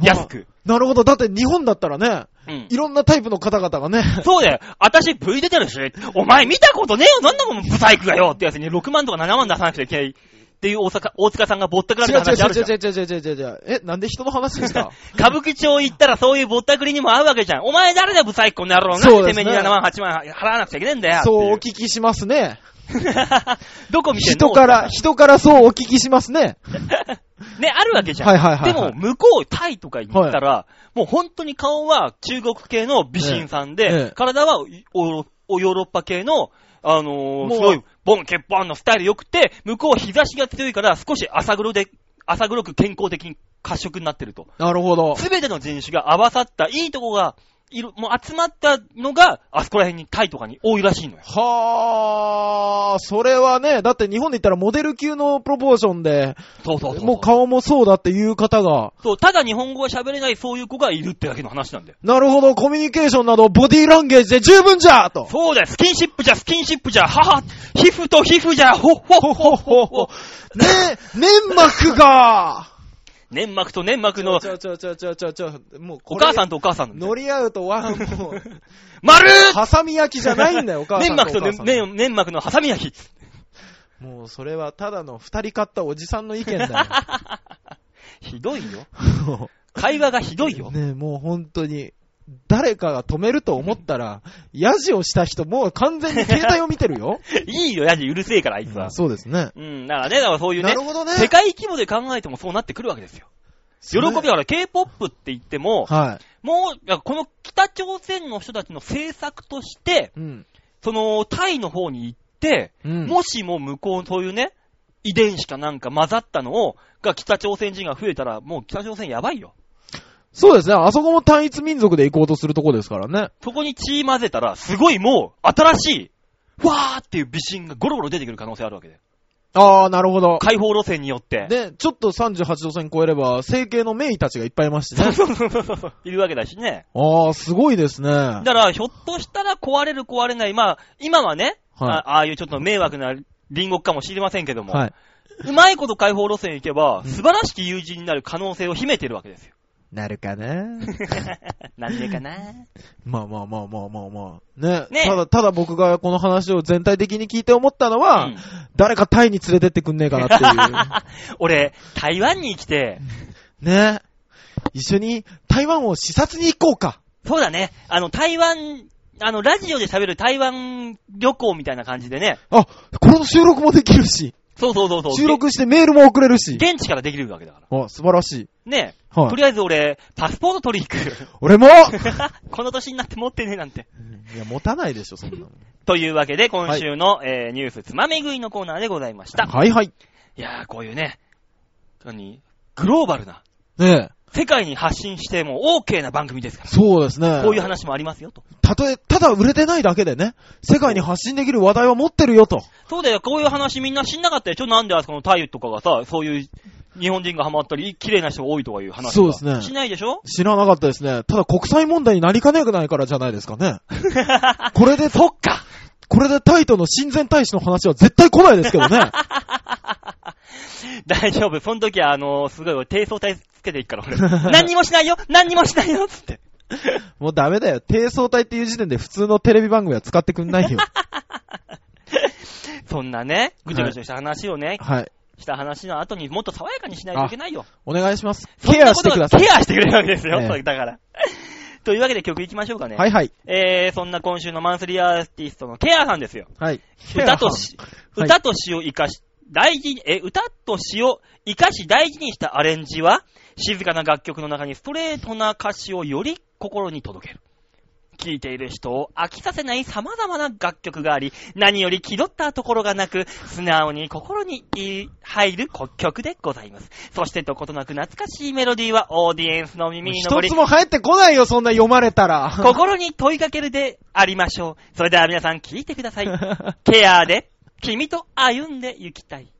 安く。なるほど。だって日本だったらね、うんい。ろんなタイプの方々がね、そうだよ。私 V 出てるし、お前見たことねえよなんだこのブサイクがよってやつに6万とか7万出さなくちゃいけない。っていう大阪、大塚さんがぼったくられた話あるじゃん。違う違う違う違う違う違う。え、なんで人の話にした歌舞伎町行ったらそういうぼったくりにも合うわけじゃん。お前誰だよブサイクこの野郎。そうですねてめえに7万8万払わなくちゃいけねえんだよ。そうお聞きしますね。[laughs] どこ見てんの？人から、人からそうお聞きしますね。[laughs] ね、あるわけじゃん。はいはいはいはいでも、向こう、タイとかに行ったら、もう本当に顔は中国系の美人さんで、ええええ体はおおヨーロッパ系の、あのー、もうすごい、ボン、ケッポンのスタイル良くて、向こう日差しが強いから少し朝黒で、朝黒く健康的に褐色になってると。なるほど。すべての人種が合わさった、いいとこが、いる、もう集まったのが、あそこら辺に、タイとかに多いらしいのよ。はあ、それはね、だって日本で言ったらモデル級のプロポーションで、そうそうそうそう。もう顔もそうだっていう方が、そう、ただ日本語が喋れないそういう子がいるってだけの話なんだよ。なるほど、コミュニケーションなどボディーランゲージで十分じゃと。そうだよ、スキンシップじゃ、スキンシップじゃ、はは、皮膚と皮膚じゃ、ほっほっほっほっほ。ね、粘膜が、粘膜と粘膜のち、ょちょちょちょちょちょ、もうこおれ、母さんとお母さんのみたいな。乗り合うとは、もう、[laughs] 丸ハサミ焼きじゃないんだよ、お母さん [laughs] 粘膜と粘粘膜のハサミ焼き。もうそれはただの二人買ったおじさんの意見だ [laughs] ひどいよ。よ。会話がひどいよ。ねえ、もう本当に、誰かが止めると思ったら、ヤジをした人、もう完全に携帯を見てるよ。[laughs] いいよ、ヤジうるせえから、あいつは。そうですね。うん、だからね、だからそういうねなる、ほどね。世界規模で考えてもそうなってくるわけですよ。喜びだから K-POP って言っても、はもう、この北朝鮮の人たちの政策として、い。うん。その、タイの方に行って、うん。もしも向こうそういうね、遺伝子かなんか混ざったのを、が北朝鮮人が増えたら、もう北朝鮮やばいよ。そうですね。あそこも単一民族で行こうとするとこですからね。そこに血混ぜたら、すごいもう、新しい、わーっていう美人がゴロゴロ出てくる可能性あるわけで。ああ、なるほど。解放路線によって。で、ちょっと38度線超えれば、整形の名医たちがいっぱいいますしね。そうそうそうそう。いるわけだしね。ああ、すごいですね。だから、ひょっとしたら壊れる壊れない。まあ、今はね、はいあああいうちょっと迷惑な隣国かもしれませんけども、はい。うまいこと解放路線行けば、うん素晴らしき友人になる可能性を秘めてるわけですよ。なるかな？なんでかな？まあまあまあまあまあまあ。ね。ねただ、ただ僕がこの話を全体的に聞いて思ったのは、うん誰かタイに連れてってくんねえかなって [laughs] 俺、台湾に来て、いう。ね。一緒に台湾を視察に行こうか。そうだね、あの、台湾、あの、ラジオで喋る台湾旅行みたいな感じでね、あ、これの収録もできるし、そうそうそうそう。収録してメールも送れるし。げ現地からできるわけだから。あ、素晴らしい。ねはい。とりあえず俺、パスポート取り行く。俺も？[laughs] この年になって持ってねえなんて。いや、持たないでしょ、そんなの。というわけで、今週の、えーニュースつまみ食いのコーナーでございました。はいはい。いやー、こういうね、何？グローバルな、ねえ。世界に発信しても OK な番組ですから。そうですね。こういう話もありますよと。たとえ、ただ売れてないだけでね、世界に発信できる話題は持ってるよと。そうだよ、こういう話みんな知んなかったでしょなんであそこのタイとかがさ、そういう日本人がハマったり、綺麗な人が多いとかいう話そうですねしないでしょ？知らなかったですね。ただ国際問題になりかねないからじゃないですかね。[laughs] これで、そっかこれでタイとの親善大使の話は絶対来ないですけどね。[laughs] 大丈夫。その時は、あのーすごい俺、低層体つけていくから、俺。[laughs] 何にもしないよ何にもしないよつって。もうダメだよ。低層体っていう時点で普通のテレビ番組は使ってくんないよ。[laughs] そんなね、ぐちゃぐちゃした話をね、はい。した話の後にもっと爽やかにしないといけないよ。お願いします。そんケアしてください。ケアしてくれるわけですよ。ええそれだから。[laughs] というわけで曲いきましょうかね。はいはい。えー、そんな今週のマンスリーアーティストのケアさんですよ。はい。歌とし、はい歌と詩を生かし、大事に、え、歌と詩を生かし大事にしたアレンジは、静かな楽曲の中にストレートな歌詞をより心に届ける。聴いている人を飽きさせない様々な楽曲があり、何より気取ったところがなく、素直に心に入る曲でございます。そしてどことなく懐かしいメロディーはオーディエンスの耳に残り一つ、も入ってこないよ、そんな読まれたら。心に問いかけるでありましょう。それでは皆さん聞いてください。[laughs] ケアで、君と歩んで行きたい。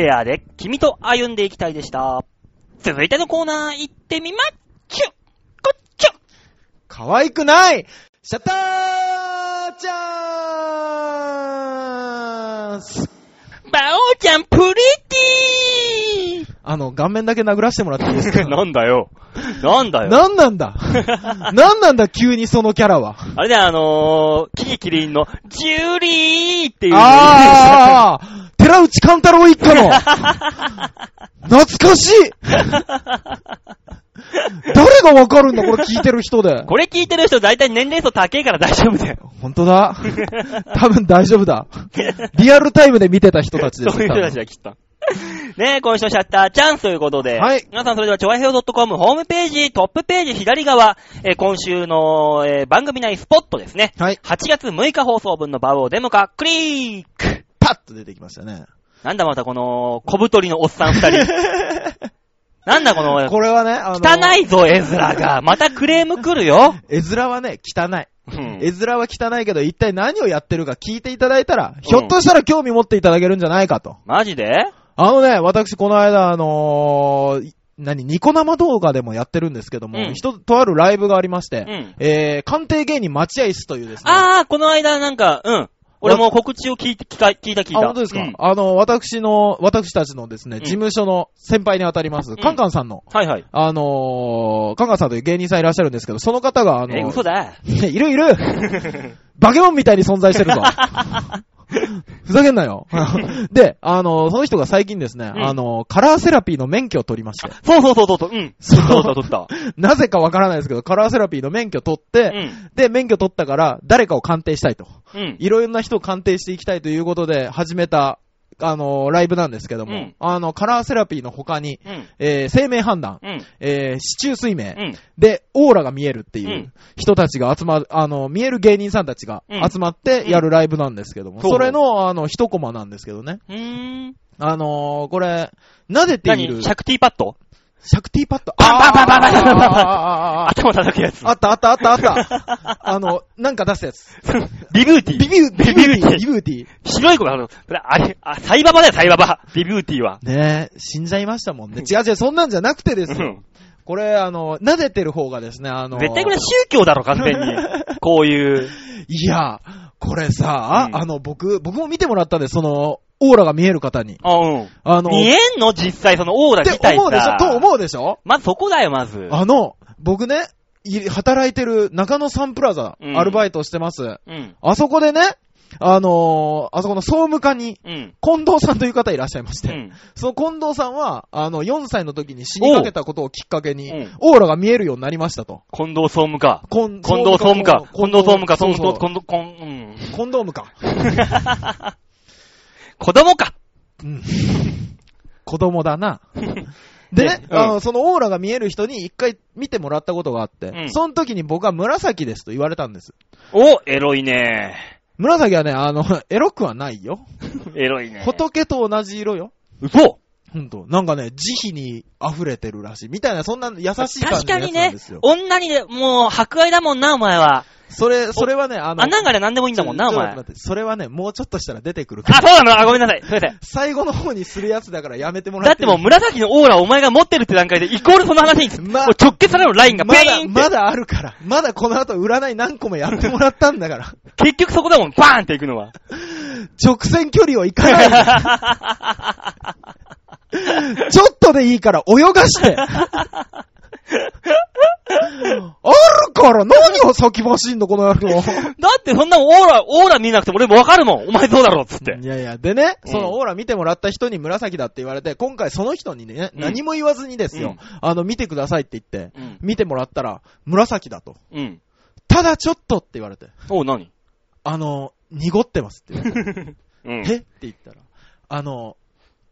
ケアで君と歩んでいきたいでした。続いてのコーナー行ってみまっちゅこっちゅ可愛くないシャッターチャンスバオちゃんプリティあの、顔面だけ殴らしてもらっていいですか？ー [laughs] なんだよ。なんだよ。なんなんだ？[laughs] なんなんだ？急にそのキャラは。あれだよ、あのー、キキキリンの、ジュリーっていう。ああ、寺内勘太郎一家の、[laughs] 懐かしい誰がわかるんだ、これ聞いてる人で。これ聞いてる人大体年齢層高いから大丈夫だよ。本当だ。[laughs] 多分大丈夫だ。リアルタイムで見てた人たちですそういう人たちだ、きっと。ねえ、今週のシャッターチャンスということで。はい皆さんそれでは、ちょわへよ .com ホームページ、トップページ左側、えー今週の、えー番組内スポットですね。はい。8月6日放送分のバオデモカ、クリークパッと出てきましたね。なんだまたこの、小太りのおっさん二人。[laughs] なんだこの、これはね、あの、汚いぞ、絵面が。またクレーム来るよ。絵面はね、汚い。うん絵面は汚いけど、一体何をやってるか聞いていただいたら、ひょっとしたら興味持っていただけるんじゃないかと。マジで？あのね、私この間、あのーい何、ニコ生動画でもやってるんですけども、うん一つとあるライブがありまして、うん。えー、鑑定芸人待合室というですね。あー、この間なんか、うん。俺も告知を聞いて、聞か聞いた聞いた。あ、本当ですか、うんあの、私の、私たちのですね、ん事務所の先輩にあたります、カンカンさんの、はいはい。あのー、カンカンさんという芸人さんいらっしゃるんですけど、その方が、あのえ、嘘だ。[laughs] いるいる [laughs] バケモンみたいに存在してるぞ。[laughs] [laughs] ふざけんなよ。[laughs] で、あの、その人が最近ですね、うんあの、カラーセラピーの免許を取りまして、そうそうそうそうそう。うん。そう取った取った [laughs] なぜかわからないですけど、カラーセラピーの免許取って、た。うん。で、免許取ったから、誰かを鑑定したいと。うん。いろいろな人を鑑定していきたいということで、始めた、あの、ライブなんですけども、うんあの、カラーセラピーの他に、うん。えー、姓名判断、うん。えー、四柱推命、うん。で、オーラが見えるっていううん人たちが集まる、あの、見える芸人さんたちがうん集まってやるライブなんですけども、それの、あの、一コマなんですけどね。うーん。あのーこれ、撫でている何？シャクティパッド？シャクティーパッド。あンバンバンバンバンバンバン頭叩くやつ。あったあったあったあった。[laughs] あの、なんか出すやつ。ビビューティー。ビビューティー。ビビューティー。ビビューティー。白い子があの、あれ、あ、サイババだよ、サイババ。ビビューティーは。ねえ、死んじゃいましたもんね。違う違う、そんなんじゃなくてですよ。これ、あの、撫でてる方がですね、あの。絶対これ宗教だろ、完全に。こういう。いや、これさ、あの、僕、僕も見てもらったんで、その、オーラが見える方に。あ、うん。あの、見えんの？実際そのオーラって自体思うでしょさ。と思うでしょ？まずそこだよ、まず。あの、僕ね、い働いてる中野サンプラザ、うんアルバイトしてます。うん。あそこでね、あのーあそこの総務課に、うん。近藤さんという方いらっしゃいまして、うん。その近藤さんは、あの、4歳の時に死にかけたことをきっかけに、うんオーラが見えるようになりましたと。近藤総務課。近近藤総務課。近藤総務課、近藤、近藤、近藤、うん。近藤務か。[laughs] 子供か。うん。子供だな。[laughs] でね、うんあの、そのオーラが見える人に一回見てもらったことがあって、うんその時に僕は紫ですと言われたんです。お、エロいね。紫はね、あの、[laughs] エロくはないよ。[laughs] エロいね。仏と同じ色よ。嘘ほんと。なんかね、慈悲に溢れてるらしい。みたいな、そんな優しい感じのやつ確かにねなんですよ。、女にね、もう、博愛だもんな、お前は。それ、それはね、あの、穴がね、何でもいいんだもんな、お前。あ、ちょちょっと待ってそれはね、もうちょっとしたら出てくるから。そうなの？あ、ごめんなさい。すいません。最後の方にするやつだからやめてもらっいいだっててもう紫のオーラをお前が持ってるって段階で、イコールその話に、まもう直結されるラインがペまだ、ーンって。まだあるから。まだこの後占い何個もやってもらったんだから。[laughs] 結局そこだもん、バーンっていくのは。直線距離を行かないで。[laughs] ちょっとでいいから泳がして。[laughs] あるから何を先走んの、この野郎。[laughs] だってそんなオーラ、オーラ見なくても俺もわかるもん。お前そうだろ、つって。いやいや、でね、うんそのオーラ見てもらった人に紫だって言われて、今回その人にね、うん何も言わずにですよ、あの、見てくださいって言って、うん。見てもらったら、紫だと。うん。ただちょっとって言われて、おう、何？あの、濁ってますって言われて。[laughs] うん。えって言ったら、あの、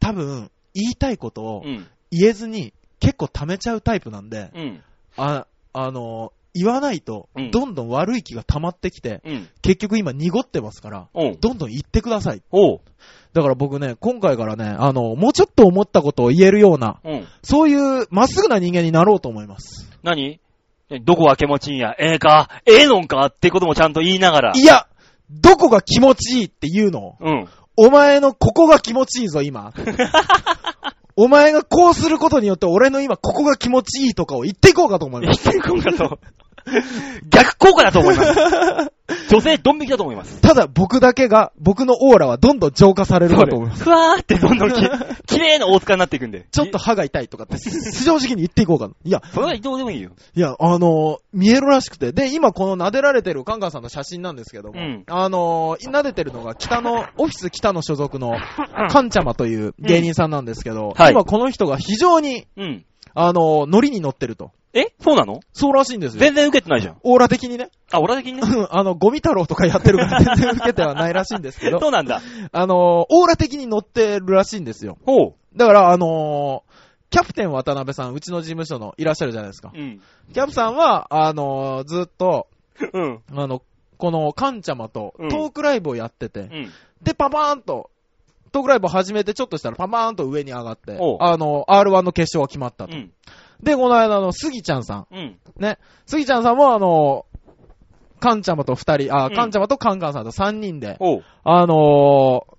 多分、言いたいことをうん。言えずに結構溜めちゃうタイプなんで、うん。あ、あの、言わないとうん、どんどん悪い気が溜まってきて、うん。結局今濁ってますから。どんどん言ってください。だから僕ね、今回からね、あの、もうちょっと思ったことを言えるような、うん。そういうまっすぐな人間になろうと思います。何？えどこが気持ちいいんや？ええか？ええのんか？ってこともちゃんと言いながら。いや、どこが気持ちいいって言うの？うん。お前のここが気持ちいいぞ、今。[laughs] お前がこうすることによって俺の今ここが気持ちいいとかを言っていこうかと思います。言っていこうかと。[laughs] 逆効果だと思います。[laughs] 女性ドン引きだと思います。ただ僕だけが、僕のオーラはどんどん浄化されるかと思います。ふわーってどんどんき、[laughs] 綺麗な大塚になっていくんで。ちょっと歯が痛いとかって、正直に言っていこうかな。いや、それはどうでもいいよ。いや、あのー見えるらしくて。で、今この撫でられてるカンカンさんの写真なんですけども、うんあのー撫でてるのが北の、オフィス北の所属のカンチャマという芸人さんなんですけど、はい今この人が非常に、うん。あのーノリに乗ってると。え？そうなの？そうらしいんですよ。全然受けてないじゃん。オーラ的にね。あ、俺だけに？ね。あの、ゴミ太郎とかやってるから [laughs] 全然受けてはないらしいんですけど、そうなんだ。あのーオーラ的に乗ってるらしいんですよ。ほだから、あのーキャプテン渡辺さん、うちの事務所のいらっしゃるじゃないですかう。。うん。キャプさんは、あのーずっと、うん。あの、このカンチャマとうんトークライブをやってて、うん。で、パパーンと、トークライブを始めてちょっとしたらパパーンと上に上がってあの、R1 の決勝が決まったと。うん。で、この間のスギちゃんさん、うん。ね、スギちゃんさんもあの、カンチャマと二人、あ、うんカンチャマとカンカンさんと三人で。あのー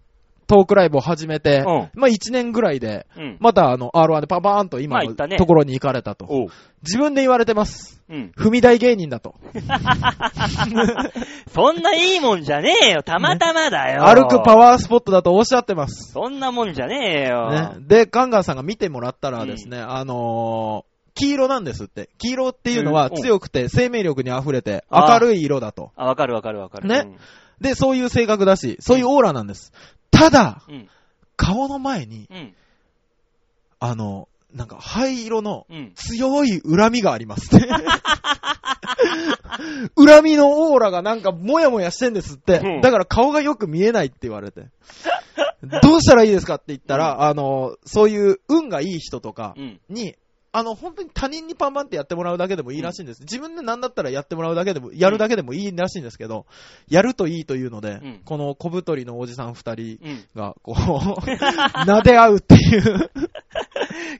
トークライブを始めて、うんまあ一年ぐらいで、うん。またあの、R1 でパパーンと今のところに行かれたと。おう。自分で言われてます。うん。踏み台芸人だと。[laughs] そんないいもんじゃねえよ。たまたまだよ。歩くパワースポットだとおっしゃってます。そんなもんじゃねえよ。ね。で、ガンガンさんが見てもらったらですね、あのー黄色なんですって。黄色っていうのはうん強くて生命力に溢れて明るい色だと。あ、わかるわかるわかる。ねで、そういう性格だし、そういうオーラなんです。ただ、うん。顔の前に、うん。あの、なんか灰色のうん。強い恨みがありますって。[laughs] 恨みのオーラがなんかもやもやしてんですって。うんだから顔がよく見えないって言われて。どうしたらいいですかって言ったら、あの、そういう運がいい人とかうん。に、あの、本当に他人にパンパンってやってもらうだけでもいいらしいんです。自分で何だったらやってもらうだけでも、やるだけでもいいらしいんですけど、やるといいというので、うんこの小太りのおじさん二人うん。が、こう、[laughs] 撫で合うっていう。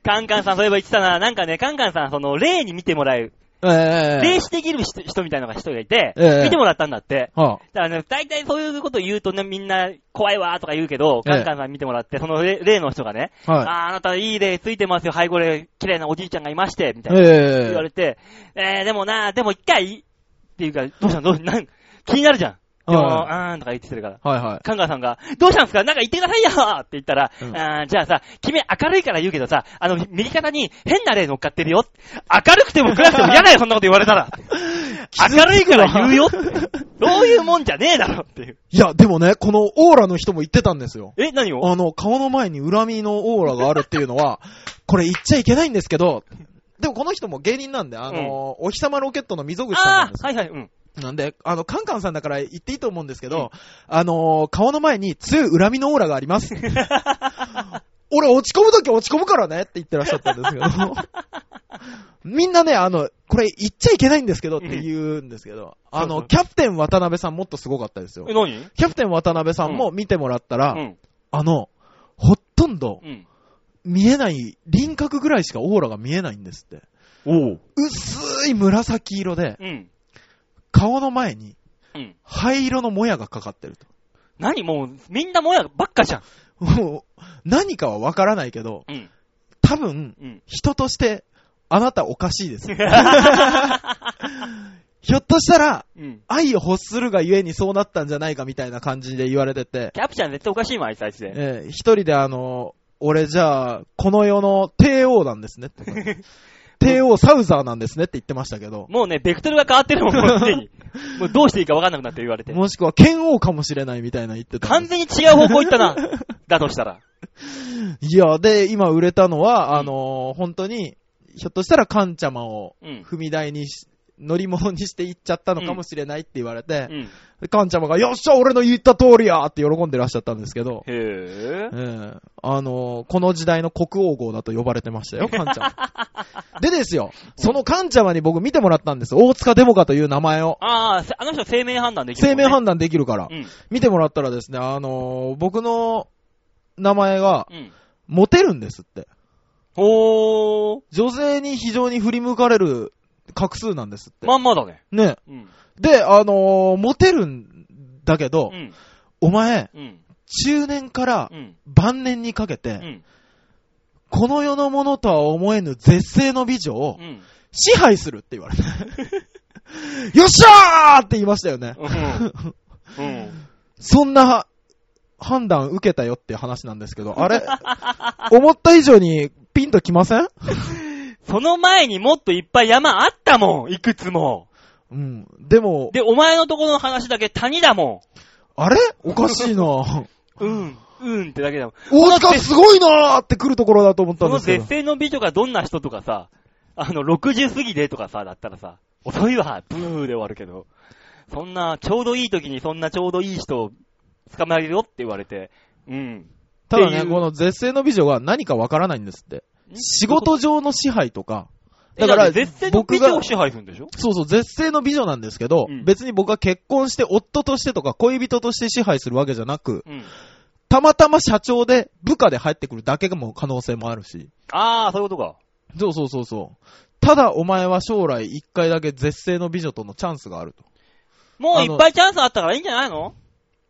カンカンさん、そういえば言ってたな。なんかね、カンカンさん、その、霊に見てもらう、ええ霊視できる人人みたいなのが人がいて、ええ見てもらったんだって。はだからね、大体そういうこと言うとね、みんな怖いわーとか言うけど、ええカンカンさん見てもらって、その霊霊の人がね、い。はい。あーあなたいい霊ついてますよ、背後霊、綺麗なおじいちゃんがいまして、みたいな。ええ言われて、えー、でもな、でも一回、っていうか、どうしたの？どうなん気になるじゃん。でも、はあーんとか言ってるから。はいはい。カンガーさんが、どうしたんですか？なんか言ってくださいよって言ったら、うんあーじゃあさ、君明るいから言うけどさ、あの、右肩に変な霊乗っかってるよ。明るくても暗くても嫌だよ、そんなこと言われたら。[laughs] 明るいから言うよって。そういうもんじゃねえだろっていう。いや、でもね、このオーラの人も言ってたんですよ。え、何を？あの、顔の前に恨みのオーラがあるっていうのは、[laughs] これ言っちゃいけないんですけど、でもこの人も芸人なんで、あの、お日様ロケットの溝口さんなんですはいはい、うん。なんで、あの、カンカンさんだから言っていいと思うんですけど、あのー顔の前に強い恨みのオーラがあります。[laughs] 俺落ち込むとき落ち込むからねって言ってらっしゃったんですけど、[laughs] みんなね、あの、これ言っちゃいけないんですけどって言うんですけど、あの、キャプテン渡辺さんもっとすごかったですよえ、。何？キャプテン渡辺さんも見てもらったら、うん。あの、ほとんどうん。見えない、輪郭ぐらいしかオーラが見えないんですって。おう。薄い紫色で、うん。顔の前にうん。灰色のもやがかかってると。何？もう、みんなもやばっかじゃん。もう、何かはわからないけど、うん。多分、うん。人として、あなたおかしいです。[laughs] ひょっとしたら、うん。愛を欲するがゆえにそうなったんじゃないかみたいな感じで言われてて、キャプチャー絶対おかしいもん、あいつあいつで。えー一人であの、俺じゃあ、この世の帝王なんですねって。[laughs] 帝王サウザーなんですねって言ってましたけど、もうね、ベクトルが変わってるもん、もうすでに。[laughs] もうどうしていいか分かんなくなって言われて。もしくは剣王かもしれないみたいな言ってたん完。全に違う方向行ったな。[laughs] だとしたら。いや、で、今売れたのは、あのー本当に、ひょっとしたらカンチャマをうん。踏み台にし、乗り物にして行っちゃったのかもしれないって言われてう、ん。でカンちゃまが、よっしゃ、俺の言った通りやって喜んでらっしゃったんですけど、へえぇえあのーこの時代の国王号だと呼ばれてましたよ、[laughs] カンちゃま。でですよ、そのカンちゃまに僕見てもらったんです。大塚デモカという名前を。ああ、せあの人生命判断できるね、生命判断できるから。うん。見てもらったらですね、あのー僕の名前が、うん。モテるんですって。ほー。女性に非常に振り向かれる画数なんですって。まんまだね。ね。うん。で、あのーモテるんだけど、うん。お前、うん。中年からうん。晩年にかけて、うん。この世のものとは思えぬ絶世の美女をうん。支配するって言われて。[laughs] よっしゃーって言いましたよね。うん。うん。そんな判断受けたよっていう話なんですけど、あれ思った以上にピンときません？その前にもっといっぱい山あったもん、いくつも。うん。でも、で、お前のところの話だけ谷だもあれ？おかしいなん。[laughs] うん。うんってだけだもん。大塚すごいなーって来るところだと思ったんですけど絶。世の美女がどんな人とかさ、あの、60過ぎでとかさ、だったらさ、遅いわ、ブーで終わるけど、そんな、ちょうどいい時にそんなちょうどいい人を捕まえるよって言われて、うん。ただね、この絶世の美女が何かわからないんですって。仕事上の支配とか、だか、らら絶世の僕が美女を支配するんでしょ？そうそう、絶世の美女なんですけど、うん別に僕は結婚して夫としてとか恋人として支配するわけじゃなく、うん。たまたま社長で部下で入ってくるだけも可能性もあるし。あー、そういうことか。そうそうそうそう。ただお前は将来一回だけ絶世の美女とのチャンスがあると。もういっぱいチャンスあったからいいんじゃないの？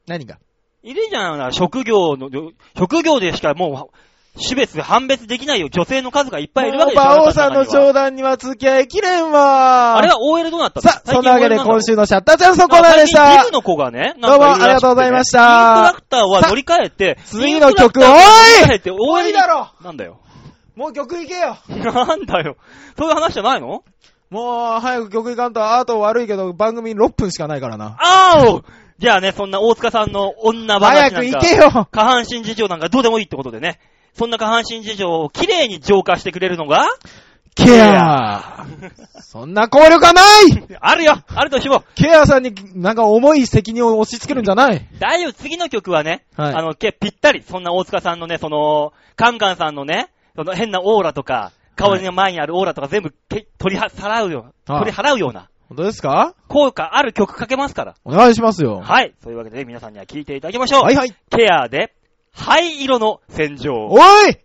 何が？いるじゃん、な職業の、職業でしかもう、種別、判別できないよ。女性の数がいっぱいいるわけでしょ。馬王さんのあなた中には商談には付き合いきれんわあれは OL どうなったのさあ、そんなわけで今週ののシャッターチャンスのコーナーでしたビブの子がね、どうもありがとうございましたインストラクターは乗り換えて、次の曲インストラクターは乗り換えて、終わ OL にりだろなんだよ。もう曲いけよなんだよ。そういう話じゃないの？もう、早く曲いかんと、あと悪いけど、番組6分しかないからな。あーおじゃあね、そんな大塚さんの女話なんか早く行けよ下半身事情なんかどうでもいいってことでね。そんな下半身事情をきれいに浄化してくれるのが、ケア。そんな効力はない！あるよ。あるとしよう。ケアさんになんか重い責任を押し付けるんじゃない？大丈夫、次の曲はね、はい。あの、け、ぴったり、そんな大塚さんのね、その、カンカンさんのね、その変なオーラとか、顔の前にあるオーラとか全部け取りは、さらうよ。うな、あ取り払うような、本当ですか？効果ある曲かけますから。お願いしますよ。はい。そういうわけで皆さんには聴いていただきましょう。はいはい。ケアで、灰色の戦場。おい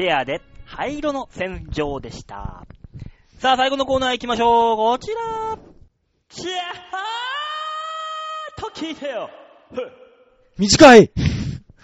ケアで灰色の戦場でした。さあ、最後のコーナー行きましょう。こちら。チャーと聞いてよ。短い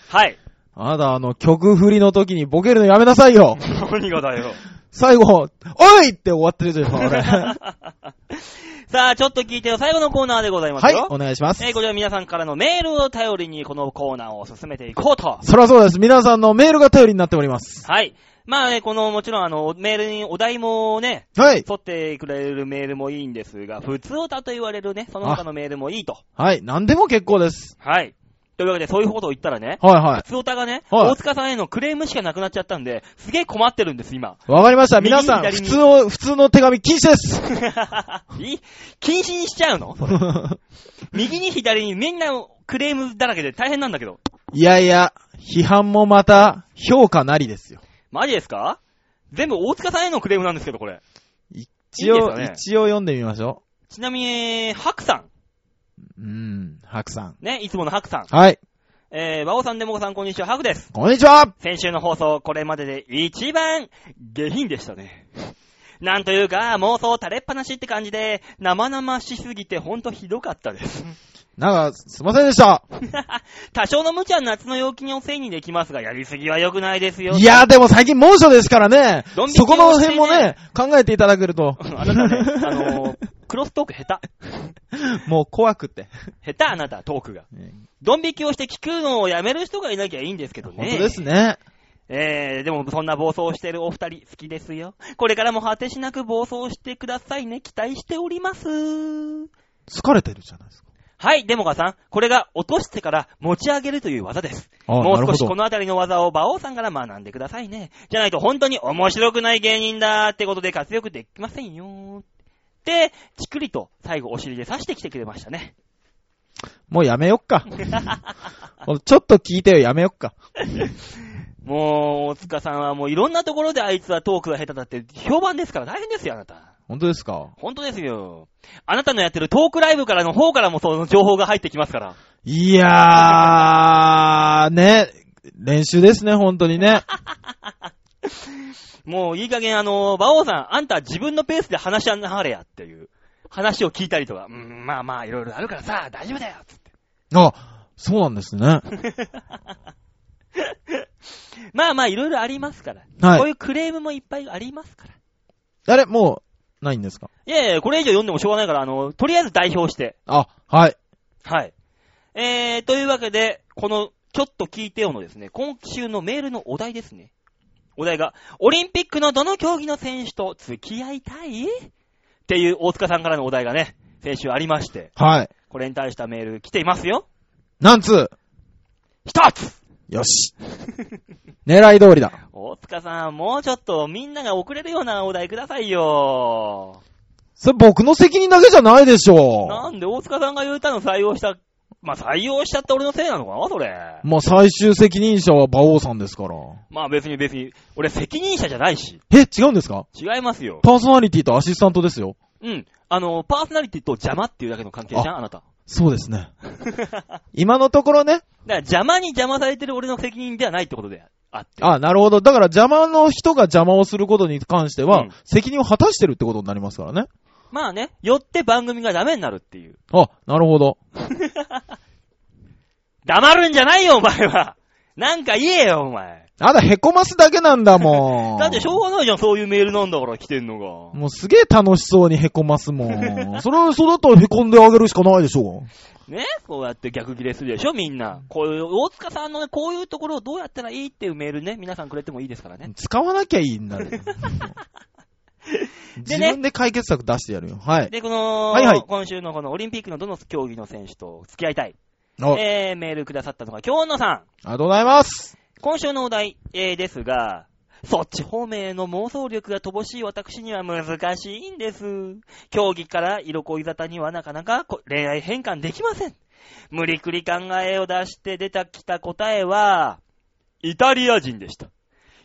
はい。あなた、あの、曲振りの時にボケるのやめなさいよ [laughs] 何がだよ。最後、おいって終わってるじゃん、俺。[laughs] はさあ、ちょっと聞いてよ。最後のコーナーでございますいよ。、お願いしますえ。ーこちら皆さんからのメールを頼りにこのコーナーを進めていこうと。そらそうです。皆さんのメールが頼りになっております。はい。まあね、この、もちろんあの、メールにお題もね、はい。取ってくれるメールもいいんですが、普通歌と言われるね、その他のメールもいいと。はい。何でも結構です。はい。というわけで、そういうことを言ったらね、はいは普通歌がね、はい大塚さんへのクレームしかなくなっちゃったんで、すげえ困ってるんです、今。い。わかりました。皆さん、普通の、普通の手紙禁止です。[laughs] いい禁止にしちゃうの？[laughs] 右に左にみんなクレームだらけで大変なんだけど。いやいや、批判もまた、評価なりですよ。マジですか？全部大塚さんへのクレームなんですけど、これ。一いい応、ですかね？一応読んでみましょちなみに、ハクさう。うーん、ハクさん。ん。ね、いつものハクさん。はい。えー、バオさん、デモコさん、こんにちは、ハクです。こんにちは先週の放送、これまでで一番下品でしたね。[laughs] なんというか、妄想垂れっぱなしって感じで、生々しすぎてほんとひどかったです。なんか、すいませんでした。[laughs] 多少の無茶は夏の陽気におせいにできますが、やりすぎは良くないですよ。いや、でも最近猛暑ですからねドン引き。そこの辺もね、考えていただけると。[laughs] あなたね、あのークロストーク下手。[laughs] もう怖くて。下手あなた、トークが。ドン引きをして聞くのをやめる人がいなきゃいいんですけどね。本当ですね。えー、でもそんな暴走してるお二人好きですよ。これからも果てしなく暴走してくださいね。期待しております。疲れてるじゃないですか。はい、デモカさん。これが落としてから持ち上げるという技です。あもう少しこのあたりの技を馬王さんから学んでくださいね。じゃないと本当に面白くない芸人だってことで活躍できませんよ。で、ちくりと最後お尻で刺してきてくれましたね。もうやめよっか。ちょっと聞いてよ、やめよっか。[laughs] もう、大塚さんはもういろんなところであいつはトークが下手だって評判ですから大変ですよ、あなた。本当ですか？本当ですよ。あなたのやってるトークライブからの方からもその情報が入ってきますから。いやー、ね、練習ですね、本当にね。[laughs] もういい加減あの、馬王さん、あんた自分のペースで話し合なはれやっていう話を聞いたりとか、うん、まあまあいろいろあるからさ、大丈夫だよつって。あ、そうなんですね。[laughs] まあまあいろいろありますから。はいこういうクレームもいっぱいありますから。あれ、もう、ないんですか？いやいや、これ以上読んでもしょうがないから、あの、とりあえず代表して。あ、はい。はい。えー、というわけで、この、ちょっと聞いてよのですね、今週のメールのお題ですね。お題が、オリンピックのどの競技の選手と付き合いたい？っていう大塚さんからのお題がね、先週ありまして、はい。これに対したメール来ていますよ。なんつ一つよし。狙い通りだ。大塚さん、もうちょっとみんなが送れるようなお題くださいよ。それ僕の責任だけじゃないでしょなんで大塚さんが言ったの採用した、まあ採用しちゃった俺のせいなのかなそれ。まあ、最終責任者は馬王さんですから。まあ別に別に、俺責任者じゃないし。え、違うんですか？違いますよ。パーソナリティとアシスタントですよ。うん。あの、パーソナリティと邪魔っていうだけの関係じゃんあなた。そうですね。[laughs] 今のところね。だから邪魔に邪魔されてる俺の責任ではないってことであって。あ、なるほど。だから邪魔の人が邪魔をすることに関しては、うん責任を果たしてるってことになりますからね。まあね、よって番組がダメになるっていう。あ、なるほど。[laughs] 黙るんじゃないよ、お前は。なんか言えよ、お前。あだ、へこますだけなんだもん。[laughs] だってしょうがないじゃん、そういうメールなんだから来てんのが。もうすげえ楽しそうにへこますもん。[laughs] それはそうだったらへこんであげるしかないでしょね？こうやって逆切れするでしょ、みんな。こういう、大塚さんのね、こういうところをどうやったらいいっていうメールね、皆さんくれてもいいですからね。使わなきゃいいんだよ。[laughs] 自分で解決策出してやるよ。はい。で、この、はいはい今週のこのオリンピックのどの競技の選手と付き合いたい。あありえー、メールくださったのが、京野さん。がとうございます。今週のお題、えー、ですが、そっち方面への妄想力が乏しい私には難しいんです。競技から色恋沙汰にはなかなか恋愛変換できません。無理くり考えを出して出たきた答えは、イタリア人でした。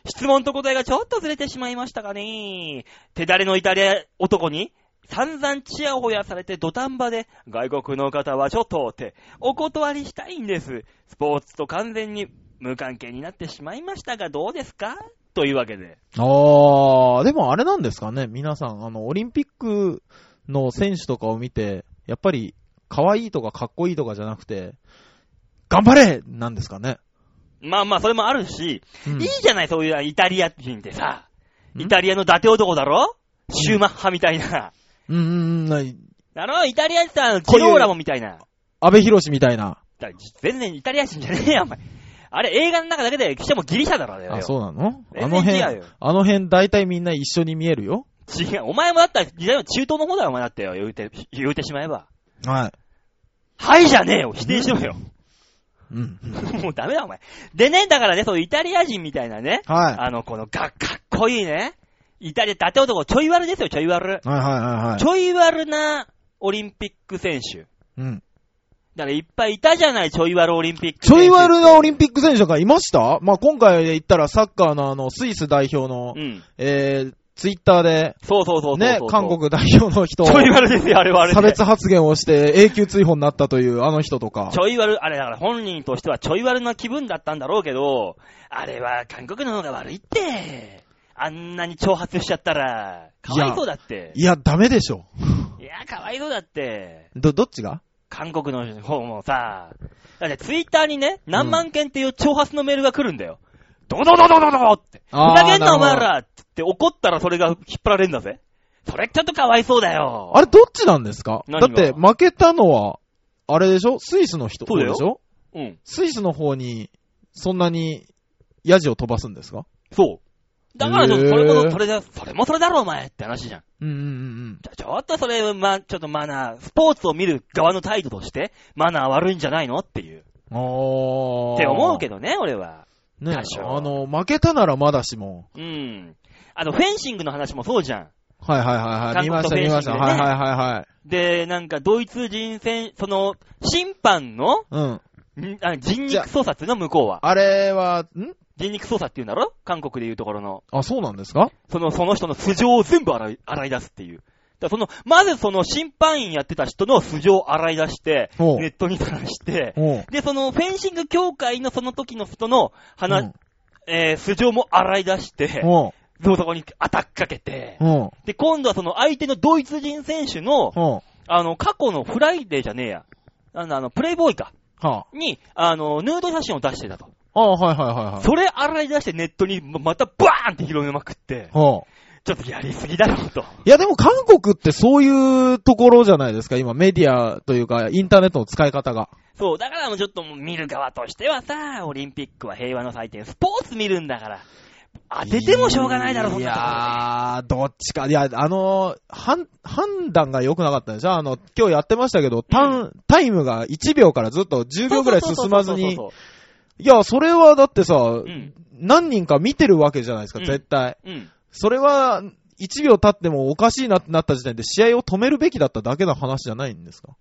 質問と答えがちょっとずれてしまいましたかね。手だれのイタリア男に散々チヤホヤされて土壇場で外国の方はちょっとってお断りしたいんです。スポーツと完全に無関係になってしまいましたがどうですか？というわけで。あー、でもあれなんですかね、皆さん、あの、オリンピックの選手とかを見て、やっぱり、可愛いとかかっこいいとかじゃなくて、頑張れなんですかね。まあまあ、それもあるし、うんいいじゃない、そういうイタリア人ってさ。んイタリアの伊達男だろ？シューマッハみたいな。うんうんうんない、だろ？イタリア人さ、ジローラモみたいな。安倍博士みたいな。だ全然イタリア人じゃねえよ、お前。あれ、映画の中だけで、しかもギリシャだろ、あれよ。あ、そうなの？あ全の辺あの辺大体みんな一緒に見えるよ？違う。お前もだったら、時代の中東の方だよ、お前だってよ。言うて、言うてしまえば。はい。はいじゃねえよ。否定しろよ。うん。[laughs] もうダメだ、お前。でね、だからね、そういうイタリア人みたいなね、はい。あの、このが、かっこいいね。イタリア、伊達男、ちょい悪ですよ、ちょい悪。はいはいはいはいち。ょい悪なオリンピック選手。うん。だからいっぱいいたじゃない、ちょい悪オリンピックち。ょい悪なオリンピック選手とかいました？まあ、今回で言ったらサッカーのあの、スイス代表の、うん。えー、ツイッターで、そうそうそう。ね、韓国代表の人、ちょい悪ですよ、あれはあれで。差別発言をして永久追放になったというあの人とかち。ょい悪、あれだから本人としてはちょい悪な気分だったんだろうけど、あれは韓国の方が悪いって。あんなに挑発しちゃったら、かわいそうだって。いや、ダメでしょ。いや、かわいそうだって。ど、どっちが？韓国の方もさ、だってツイッターにね、何万件っていう挑発のメールが来るんだよ。ドドドドドドドって。ふざけんなお前らって怒ったらそれが引っ張られんだぜ。それちょっとかわいそうだよ。あれどっちなんですか？だって負けたのは、あれでしょ？スイスの人そうでしょ？うん。スイスの方に、そんなに、ヤジを飛ばすんですか？そう。だからちょっとへーそれこそ、それだ、それもそれだろお前って話じゃん。うんうんうんちょっとそれ、ま、ちょっとマナー、スポーツを見る側の態度として、マナー悪いんじゃないのっていう。うん。あー。って思うけど。どね、俺は。ね、あの、負けたならまだしも。うん。あの、フェンシングの話もそうじゃん。はいはいはいはい。見ました見ました。はいはいはいはい。で、なんか、ドイツ人選、その、審判の、うん。人肉操作っていうの向こうは。あれは、ん？人肉操作っていうんだろ？韓国でいうところの。あ、そうなんですか？その、その人の素性を全部洗い、洗い出すっていう。だその、まずその審判員やってた人の素性を洗い出して、ネットにさらして。で、そのフェンシング協会のその時の人の話、うんえー、素性も洗い出して。そそこにアタックかけて。で、今度はその相手のドイツ人選手の。あの、過去のフライデーじゃねえや。あの、あのプレイボーイか。はに、あの、ヌード写真を出してたと。あ。ああ、はいはいはいはい。それ洗い出してネットにままたバーンって広げまくって、はあ。ちょっとやりすぎだろうと。いやでも韓国ってそういうところじゃないですか、今メディアというか、インターネットの使い方が。そう、だからもうちょっと見る側としてはさ、オリンピックは平和の祭典、スポーツ見るんだから、当ててもしょうがないだろ、そんいなところでやー、どっちか。いや、あの、判、判断が良くなかったんでしょ？あの、今日やってましたけど、タン、タイムが1秒からずっと10秒ぐらい進まずに。いや、それはだってさ、そうん。何人か見てるわけじゃないですか、うん絶対。うん。それは、1秒経ってもおかしいなってなった時点で試合を止めるべきだっただけの話じゃないんですか？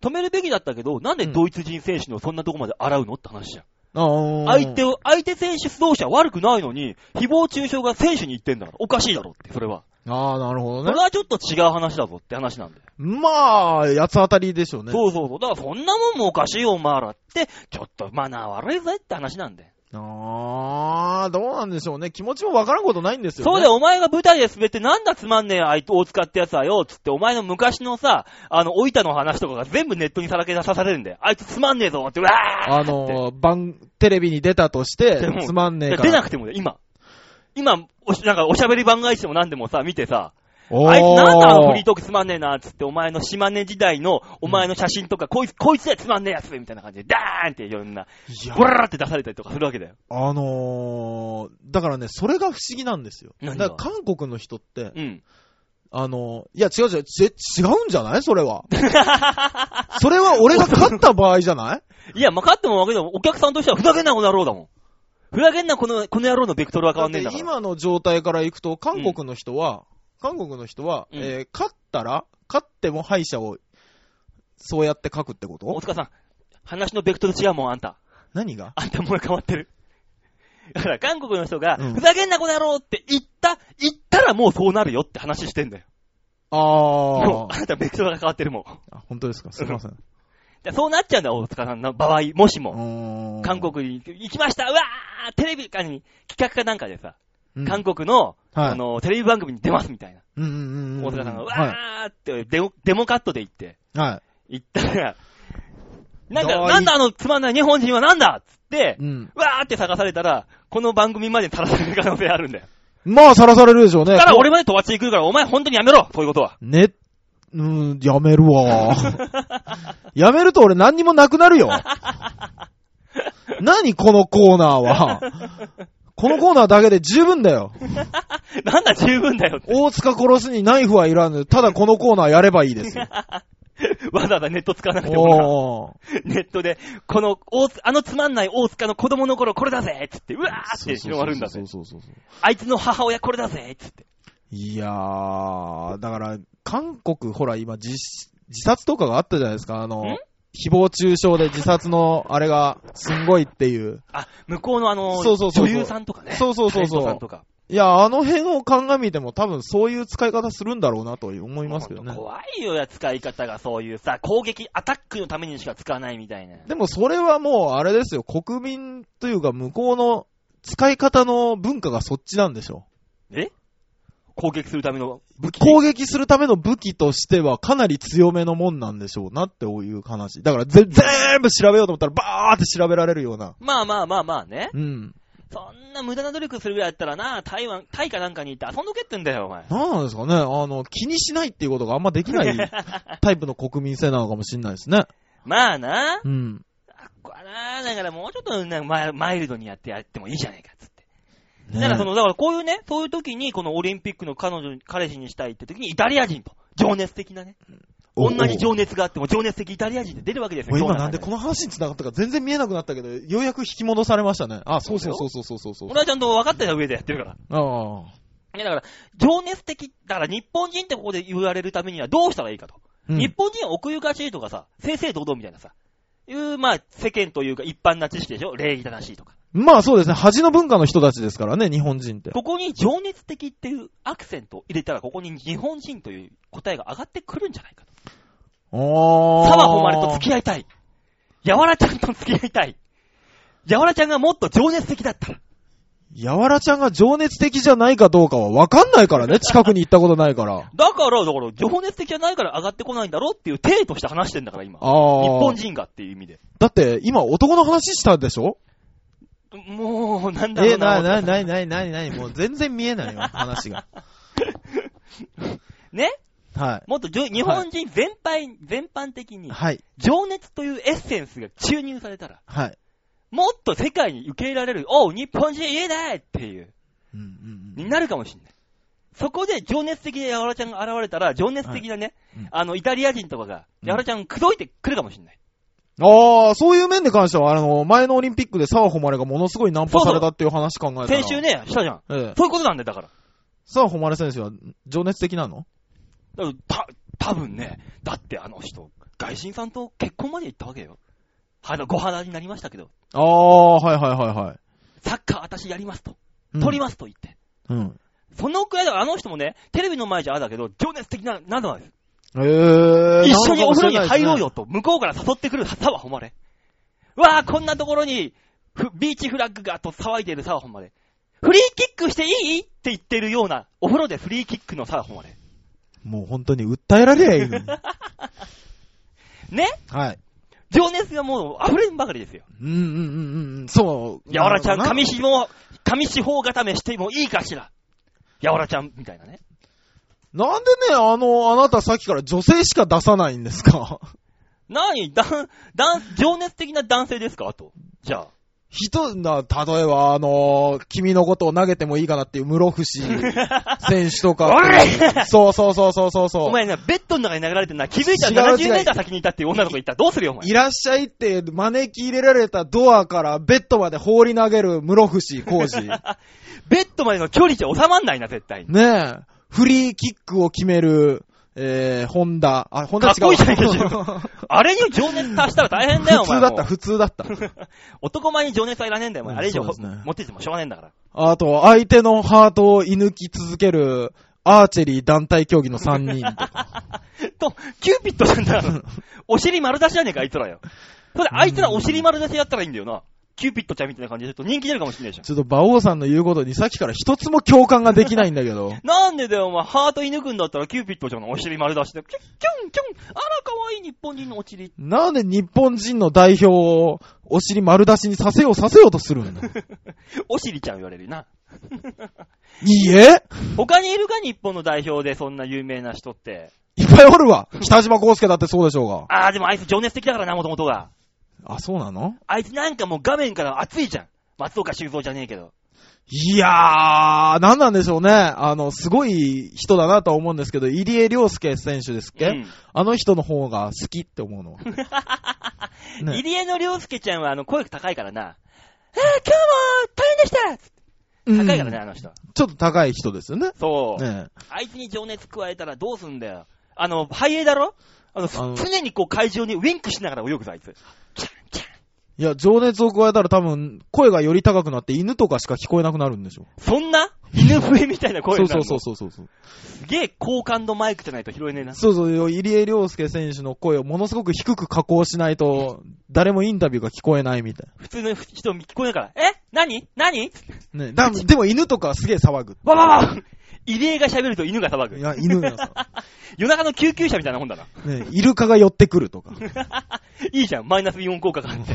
止めるべきだったけど、なんでドイツ人選手のそんなとこまで洗うのって話じゃん。相手を、相手選手指導者は悪くないのに、誹謗中傷が選手に言ってんだから、おかしいだろって、それは。あー、なるほどねそれ。はちょっと違う話だぞって話なんだよ。まあ、八つ当たりでしょうね。そうそうそう。だからそんなもんもおかしいよ、お前らって、ちょっとマナー悪いぜって話なんだよ。あー、どうなんでしょうね。気持ちもわからんことないんですよね。そうだよ、お前が舞台で滑ってなんだつまんねえあい大塚ってやつはよ、つって、お前の昔のさ、あの、老いたの話とかが全部ネットにさらけ出さされるんだよ。あいつつまんねえぞって、うわーあの、番、テレビに出たとしてつまんねえから。出なくてもね、今。今、おしなんかおしゃべり番外地でも何でもさ、見てさ、あいつなんだあのフリートークつまんねえな、つって、お前の島根時代の、お前の写真とか、こいつ、こいつでつまんねえやつみたいな感じで、ダーンっていろんな、ブラーって出されたりとかするわけだよ。あのー、だからね、それが不思議なんですよ。だから韓国の人って、うん。あのー、いや違う違う、ち違うんじゃない？それは。それは俺が勝った場合じゃない？[laughs] いや、まあ、勝ってもわけでも、お客さんとしては、ふざけんなこの野郎だもん。ふざけんなこの、この野郎のベクトルは変わんねえんだから。今の状態からいくと、韓国の人は、韓国の人は、うんえー勝ったら、勝っても敗者を、そうやって書くってこと？大塚さん、話のベクトル違うもん、あんた。何が？あんたもう変わってる。だから、韓国の人が、うんふざけんなこの野郎って言った、言ったらもうそうなるよって話してんだよ。あもう、ーあなたベクトルが変わってるもん。あ。本当ですか？すいません。でそうなっちゃうんだよ、大塚さんの場合、もしも。韓国に行きましたうわーテレビかに、企画かなんかでさ、うん韓国の、はいあの、テレビ番組に出ますみたいな。うんうんうんうん。大阪さんが、うはわーってデモ、デモカットで言って、い。は言ったら、なんか、なんだあのつまんない日本人はなんだっつってい。う、ん。わーって探されたら、この番組までさらされる可能性あるんだよ。まあ、さらされるでしょうね。だから俺まで飛ばしていくから、お前本当にやめろそういうことは。ね、うん、やめるわ。[laughs] やめると俺何にもなくなるよ。何このコーナーは。このコーナーだけで十分だよ。[laughs] なんだ十分だよって。大塚殺すにナイフはいらぬ。ただこのコーナーやればいいですよ。[laughs] わざわざネット使わなくてもネットで、この、あのつまんない大塚の子供の頃これだぜっつって、うわーって広まるんだぜそう。そうそうそう。あいつの母親これだぜっつって。いやー、だから、韓国、ほら今自、自殺とかがあったじゃないですか。あのん、誹謗中傷で自殺のあれがすんごいっていう。あ、向こうのあの、そうそうそう女優さんとかね。そうそうそうそう。いや、あの辺を鑑みても多分そういう使い方するんだろうなと思いますけどね。怖いよや、使い方がそういうさ、攻撃、アタックのためにしか使わないみたいな。でもそれはもうあれですよ、国民というか向こうの使い方の文化がそっちなんでしょえ？攻撃するための武器。攻撃するための武器としてはかなり強めのもんなんでしょうなっていう話。だからぜ全部調べようと思ったらバーって調べられるような。まあまあまあまあね。うん。そんな無駄な努力するぐらいだったらな、台湾、タイかなんかに行って遊んどけってんだよ、お前。なんなんですかねあの、気にしないっていうことがあんまできない [laughs] タイプの国民性なのかもしれないですね。まあな。うん。あっこはな、だからもうちょっとなマイマイルドにやってやってもいいじゃないか、つって。ねだからその、だからこういうね、そういう時にこのオリンピックの彼女に、彼氏にしたいって時にイタリア人と、情熱的なね。同じ情熱があっても情熱的イタリア人って出るわけですよ。今なんでこの話に繋がったか全然見えなくなったけど、ようやく引き戻されましたね。あ、そうそうそうそうそうそうそう。俺はちゃんと分かったよ、上でやってるから。ああ。いやだから、情熱的、だから日本人ってここで言われるためにはどうしたらいいかと。うん日本人は奥ゆかしいとかさ、正々堂々みたいなさ、いう、まあ、世間というか一般な知識でしょ礼儀正しいとか。まあそうですね。恥の文化の人たちですからね、日本人って。ここに情熱的っていうアクセントを入れたら、ここに日本人という答えが上がってくるんじゃないかと。ああ。沢誉と付き合いたい。やわらちゃんと付き合いたい。やわらちゃんがもっと情熱的だったら。やわらちゃんが情熱的じゃないかどうかはわかんないからね。[laughs] 近くに行ったことないから。だから、だから、情熱的じゃないから上がってこないんだろうっていう体として話してんだから、今。日ああ。本人がっていう意味で。だって、今男の話したでしょ？もう、なんだろえ、うな。な、な、な、な、な、な、もう全然見えないよ、話が。ねはもっと日本人全般、全般的い。に、はい。情熱というエッセンスが注入されたら、はい。もっと世界に受け入れられる、おう、日本人いいねっていう、うんうんになるかもしれない。そこで情熱的なやわらちゃんが現れたら、情熱的なね、うんあの、イタリア人とかが、うんやわらちゃん口説いてくるかもしれない。ああ、そういう面で関しては、あの、前のオリンピックで沢誉がものすごいナンパされたっていう話考えたら。先週。ね、したじゃん。ええ。そういうことなんだよ、だから。沢誉選手は情熱的なの？た、多分ね、だってあの人、外人さんと結婚まで行ったわけよ。はな、ご肌になりましたけど、ああ、はいはいはいはい。サッカー私やりますと。うん取りますと言って。うん。そのくらいだあの人もね、テレビの前じゃあれだけど、情熱的な、なのです。ええ一緒にお風呂に入ろうよ。よと、向こうから誘ってくる沢誉れ。うわあ、こんなところに、ふビーチフラッグがと騒いでいる沢誉れ。フリーキックしていい？って言ってるような、お風呂でフリーキックの沢誉れ。もう本当に訴えられりゃいいのに。[laughs] ね？はい。情熱がもう溢れんばかりですよ。うんうんうんうんうん。そう。やわらちゃん、紙しも、紙四方固めしてもいいかしら。やわらちゃん、みたいなね。なんでね、あの、あなたさっきから女性しか出さないんですか？なに、だん、だん、情熱的な男性ですか？と。じゃあ。人、な、例えば、あの君のことを投げてもいいかなっていう室伏 [laughs] 選手とか。おいそうそうそうそうそうそう。お前ね、ベッドの中に投げられてんな、気づいたら違う違う70メーター先にいたっていう女の子いたらどうするよ、お前 [laughs] い。らっしゃいって招き入れられたドアからベッドまで放り投げる室伏浩二。[laughs] ベッドまでの距離じゃ収まんないな、絶対に。ねえ、フリーキックを決める、えー、ホンダ。あ、ホンダ違う。かっこいいじゃないか自 [laughs] あれに情熱足したら大変だよ、お前。普通だった、普通だった。[laughs] 男前に情熱はいらねえんだよ、お前。うんあれ以上、ね持っててもしょうがねえんだから。あと、相手のハートを射抜き続ける、アーチェリー団体競技の3人とか。[laughs] と、キューピッドなんだよ。お尻丸出しじゃねえか、あいつらよ。それで、あいつらお尻丸出しやったらいいんだよな。キューピッドちゃんみたいな感じでちょっと人気出るかもしれないじゃん。ちょっと馬王さんの言うことにさっきから一つも共感ができないんだけど。なんでだよ、お前、ハート射抜くんだったらキューピッドちゃんのお尻丸出して、キュンキュンキュンあら、かわいい日本人のお尻。なんで日本人の代表をお尻丸出しにさせようさせようとするんだ [laughs] お尻ちゃん言われるな。いいえ？他にいるか日本の代表でそんな有名な人って。いっぱいおるわ北島康介だってそうでしょうが。あー、でもあいつ情熱的だからな、もともとが。あ、そうなの？あいつなんかもう画面から熱いじゃん。松岡修造じゃねえけど。いやー、なんなんでしょうね。あの、すごい人だなとは思うんですけど、入江亮介選手ですっけ、うん。あの人の方が好きって思うのは。[laughs] ね入江の良介ちゃんはあの声高いからな。えー、今日も大変でした高いからね、うんあの人。ちょっと高い人ですよね。そう。ねあいつに情熱加えたらどうすんだよ。あの、ハイエーだろ？あの、あの常にこう会場にウィンクしながら泳ぐぞ、あいつ。いや、情熱を加えたら多分、声がより高くなって犬とかしか聞こえなくなるんでしょ。そんな？犬笛みたいな声そうになるの？そうそうそうそう。すげえ高感度マイクじゃないと拾えねえな。そうそう、入江亮介選手の声をものすごく低く加工しないと、誰もインタビューが聞こえないみたい普通の人聞こえないから、え？何？何？な。[laughs] ね。だでも犬とかはすげえ騒ぐ。わわわ入江が喋ると犬が騒ぐ。いや、犬がさ、夜中の救急車みたいなもんだな。ね、イルカが寄ってくるとか。いいじゃん、マイナスイオン効果があって。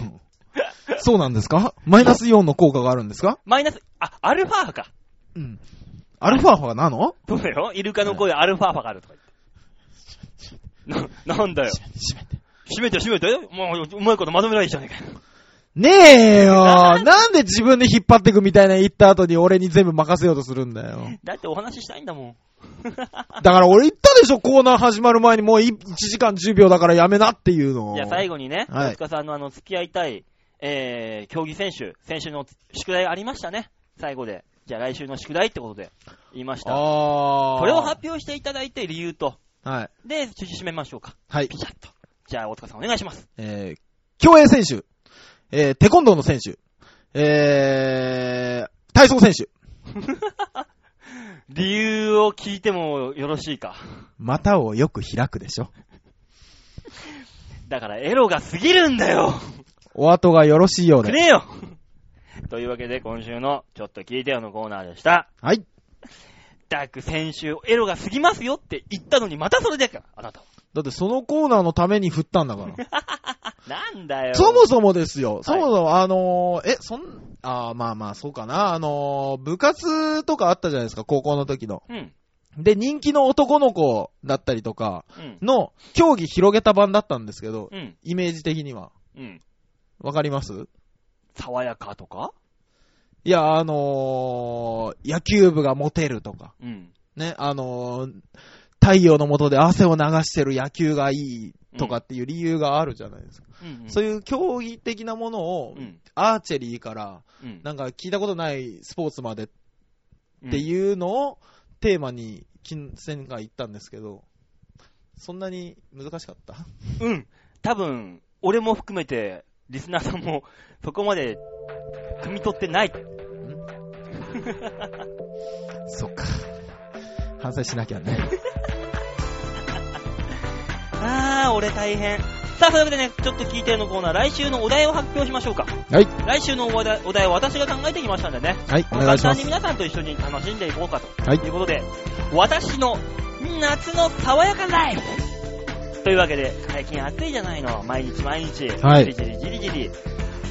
そうなんですかマイナスイオンの効果があるんですかマイナス、あ、アルファ波か。うん。アルファ波なのそうだよ。イルカの声アルファ波があるとか言って。な、なんだよ。閉めて。閉めて閉めて。もう、うまいことまとめないじゃねえかよ。ねえよ [laughs] なんで自分で引っ張ってくみたいな言った後に俺に全部任せようとするんだよ。だってお話ししたいんだもん。[laughs] だから俺言ったでしょ、コーナー始まる前にもう1時間10秒だからやめなっていうのを。じゃあ最後にね、はい大塚さんのあの、付き合いたい、えー、競技選手、選手の宿題ありましたね。最後で。じゃあ来週の宿題ってことで言いました。これを発表していただいて理由と、はい。で、趣旨締めましょうか。はいピ。シャッと。じゃあ大塚さんお願いします。えー、競泳選手、えー、テコンドーの選手、えー、体操選手、[laughs] 理由を聞いてもよろしいか。股をよく開くでしょ。だからエロが過ぎるんだよお後がよろしいようで。くねえよというわけで今週のちょっと聞いてよのコーナーでした。はい。ダック先週エロが過ぎますよって言ったのにまたそれでか、あなたは。だってそのコーナーのために振ったんだから。[laughs] なんだよ。そもそもですよ。そもそも、あのーえ、そん、あーまあまあ、そうかな。あのー部活とかあったじゃないですか、高校の時の。うん。で、人気の男の子だったりとかうん。の競技広げた版だったんですけど、うん。イメージ的には。うん。わかります？爽やかとか？いや、あのー野球部がモテるとか、うん。ね、あのー太陽の下で汗を流してる野球がいいとかっていう理由があるじゃないですか。うん、うん。そういう競技的なものを、うん。アーチェリーから、うん。なんか聞いたことないスポーツまでってうん。いうのをテーマに金銭が言ったんですけど、そんなに難しかった？うん。多分、俺も含めて、リスナーさんも、[laughs] そこまで、汲み取ってない。[laughs] そっか。反省しなきゃね。あー、俺大変。さあ、というわけでね、ちょっと聞いてるのコーナー、来週のお題を発表しましょうか。はい。来週のお題お題を私が考えてきましたんでね。はい、お願いします簡単に。皆さんと一緒に楽しんでいこうかと。はいということで、私の夏の爽やかライフというわけで、最近暑いじゃないの。毎日毎日。はいじりじりじりじり。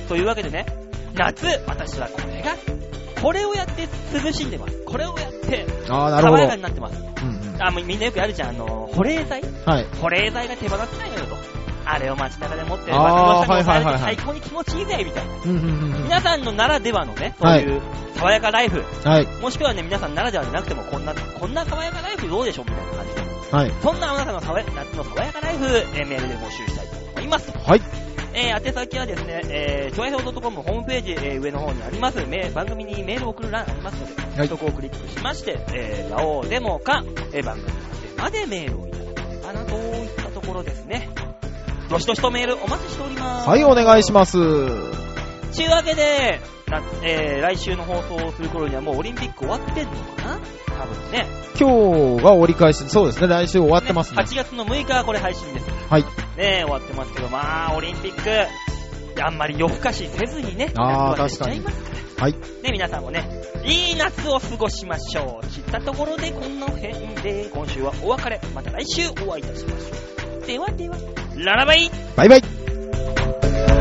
というわけでね、夏、私はこれが、これをやって涼しんでます。これをやって。爽やかになってます。うんうんあ、もうみんなよくやるじゃん。あの、保冷剤？はい。保冷剤が手放せないのよと。あれを街中で持って、あー脇の下に押されてはいはいはいはい最高に気持ちいいぜ、みたいな。うんうんうんうん。皆さんのならではのね、そういう爽やかライフ、はい。もしくはね、皆さんならではじゃなくても、こんな、こんな爽やかライフどうでしょうみたいな感じで。はい。そんなあなたの爽や夏の爽やかライフ、えーメールで募集したいと思います。はい。えー、宛先はですね、えー、ちょいひょう .com ホームページ、えー、上の方にあります、メー番組にメールを送る欄ありますので、はいそこをクリックしまして、えー、ラオウデモか、えー、番組までメールをいただければなといったところですね。どしどしとメールお待ちしております。はい、お願いします。ちゅうわけで、なえー、来週の放送をする頃にはもうオリンピック終わってんのかな？多分ね。今日が折り返し、そうですね、来週終わってますね。8月の6日はこれ配信です。はい。ね終わってますけど、まあ、オリンピック、であんまり夜更かしせずにね、あー夏は寝ちゃいますから。はい。ね、皆さんもね、いい夏を過ごしましょう。知ったところでこの辺で、今週はお別れ。また来週お会いいたしましょう。ではでは、ララバイバイバイ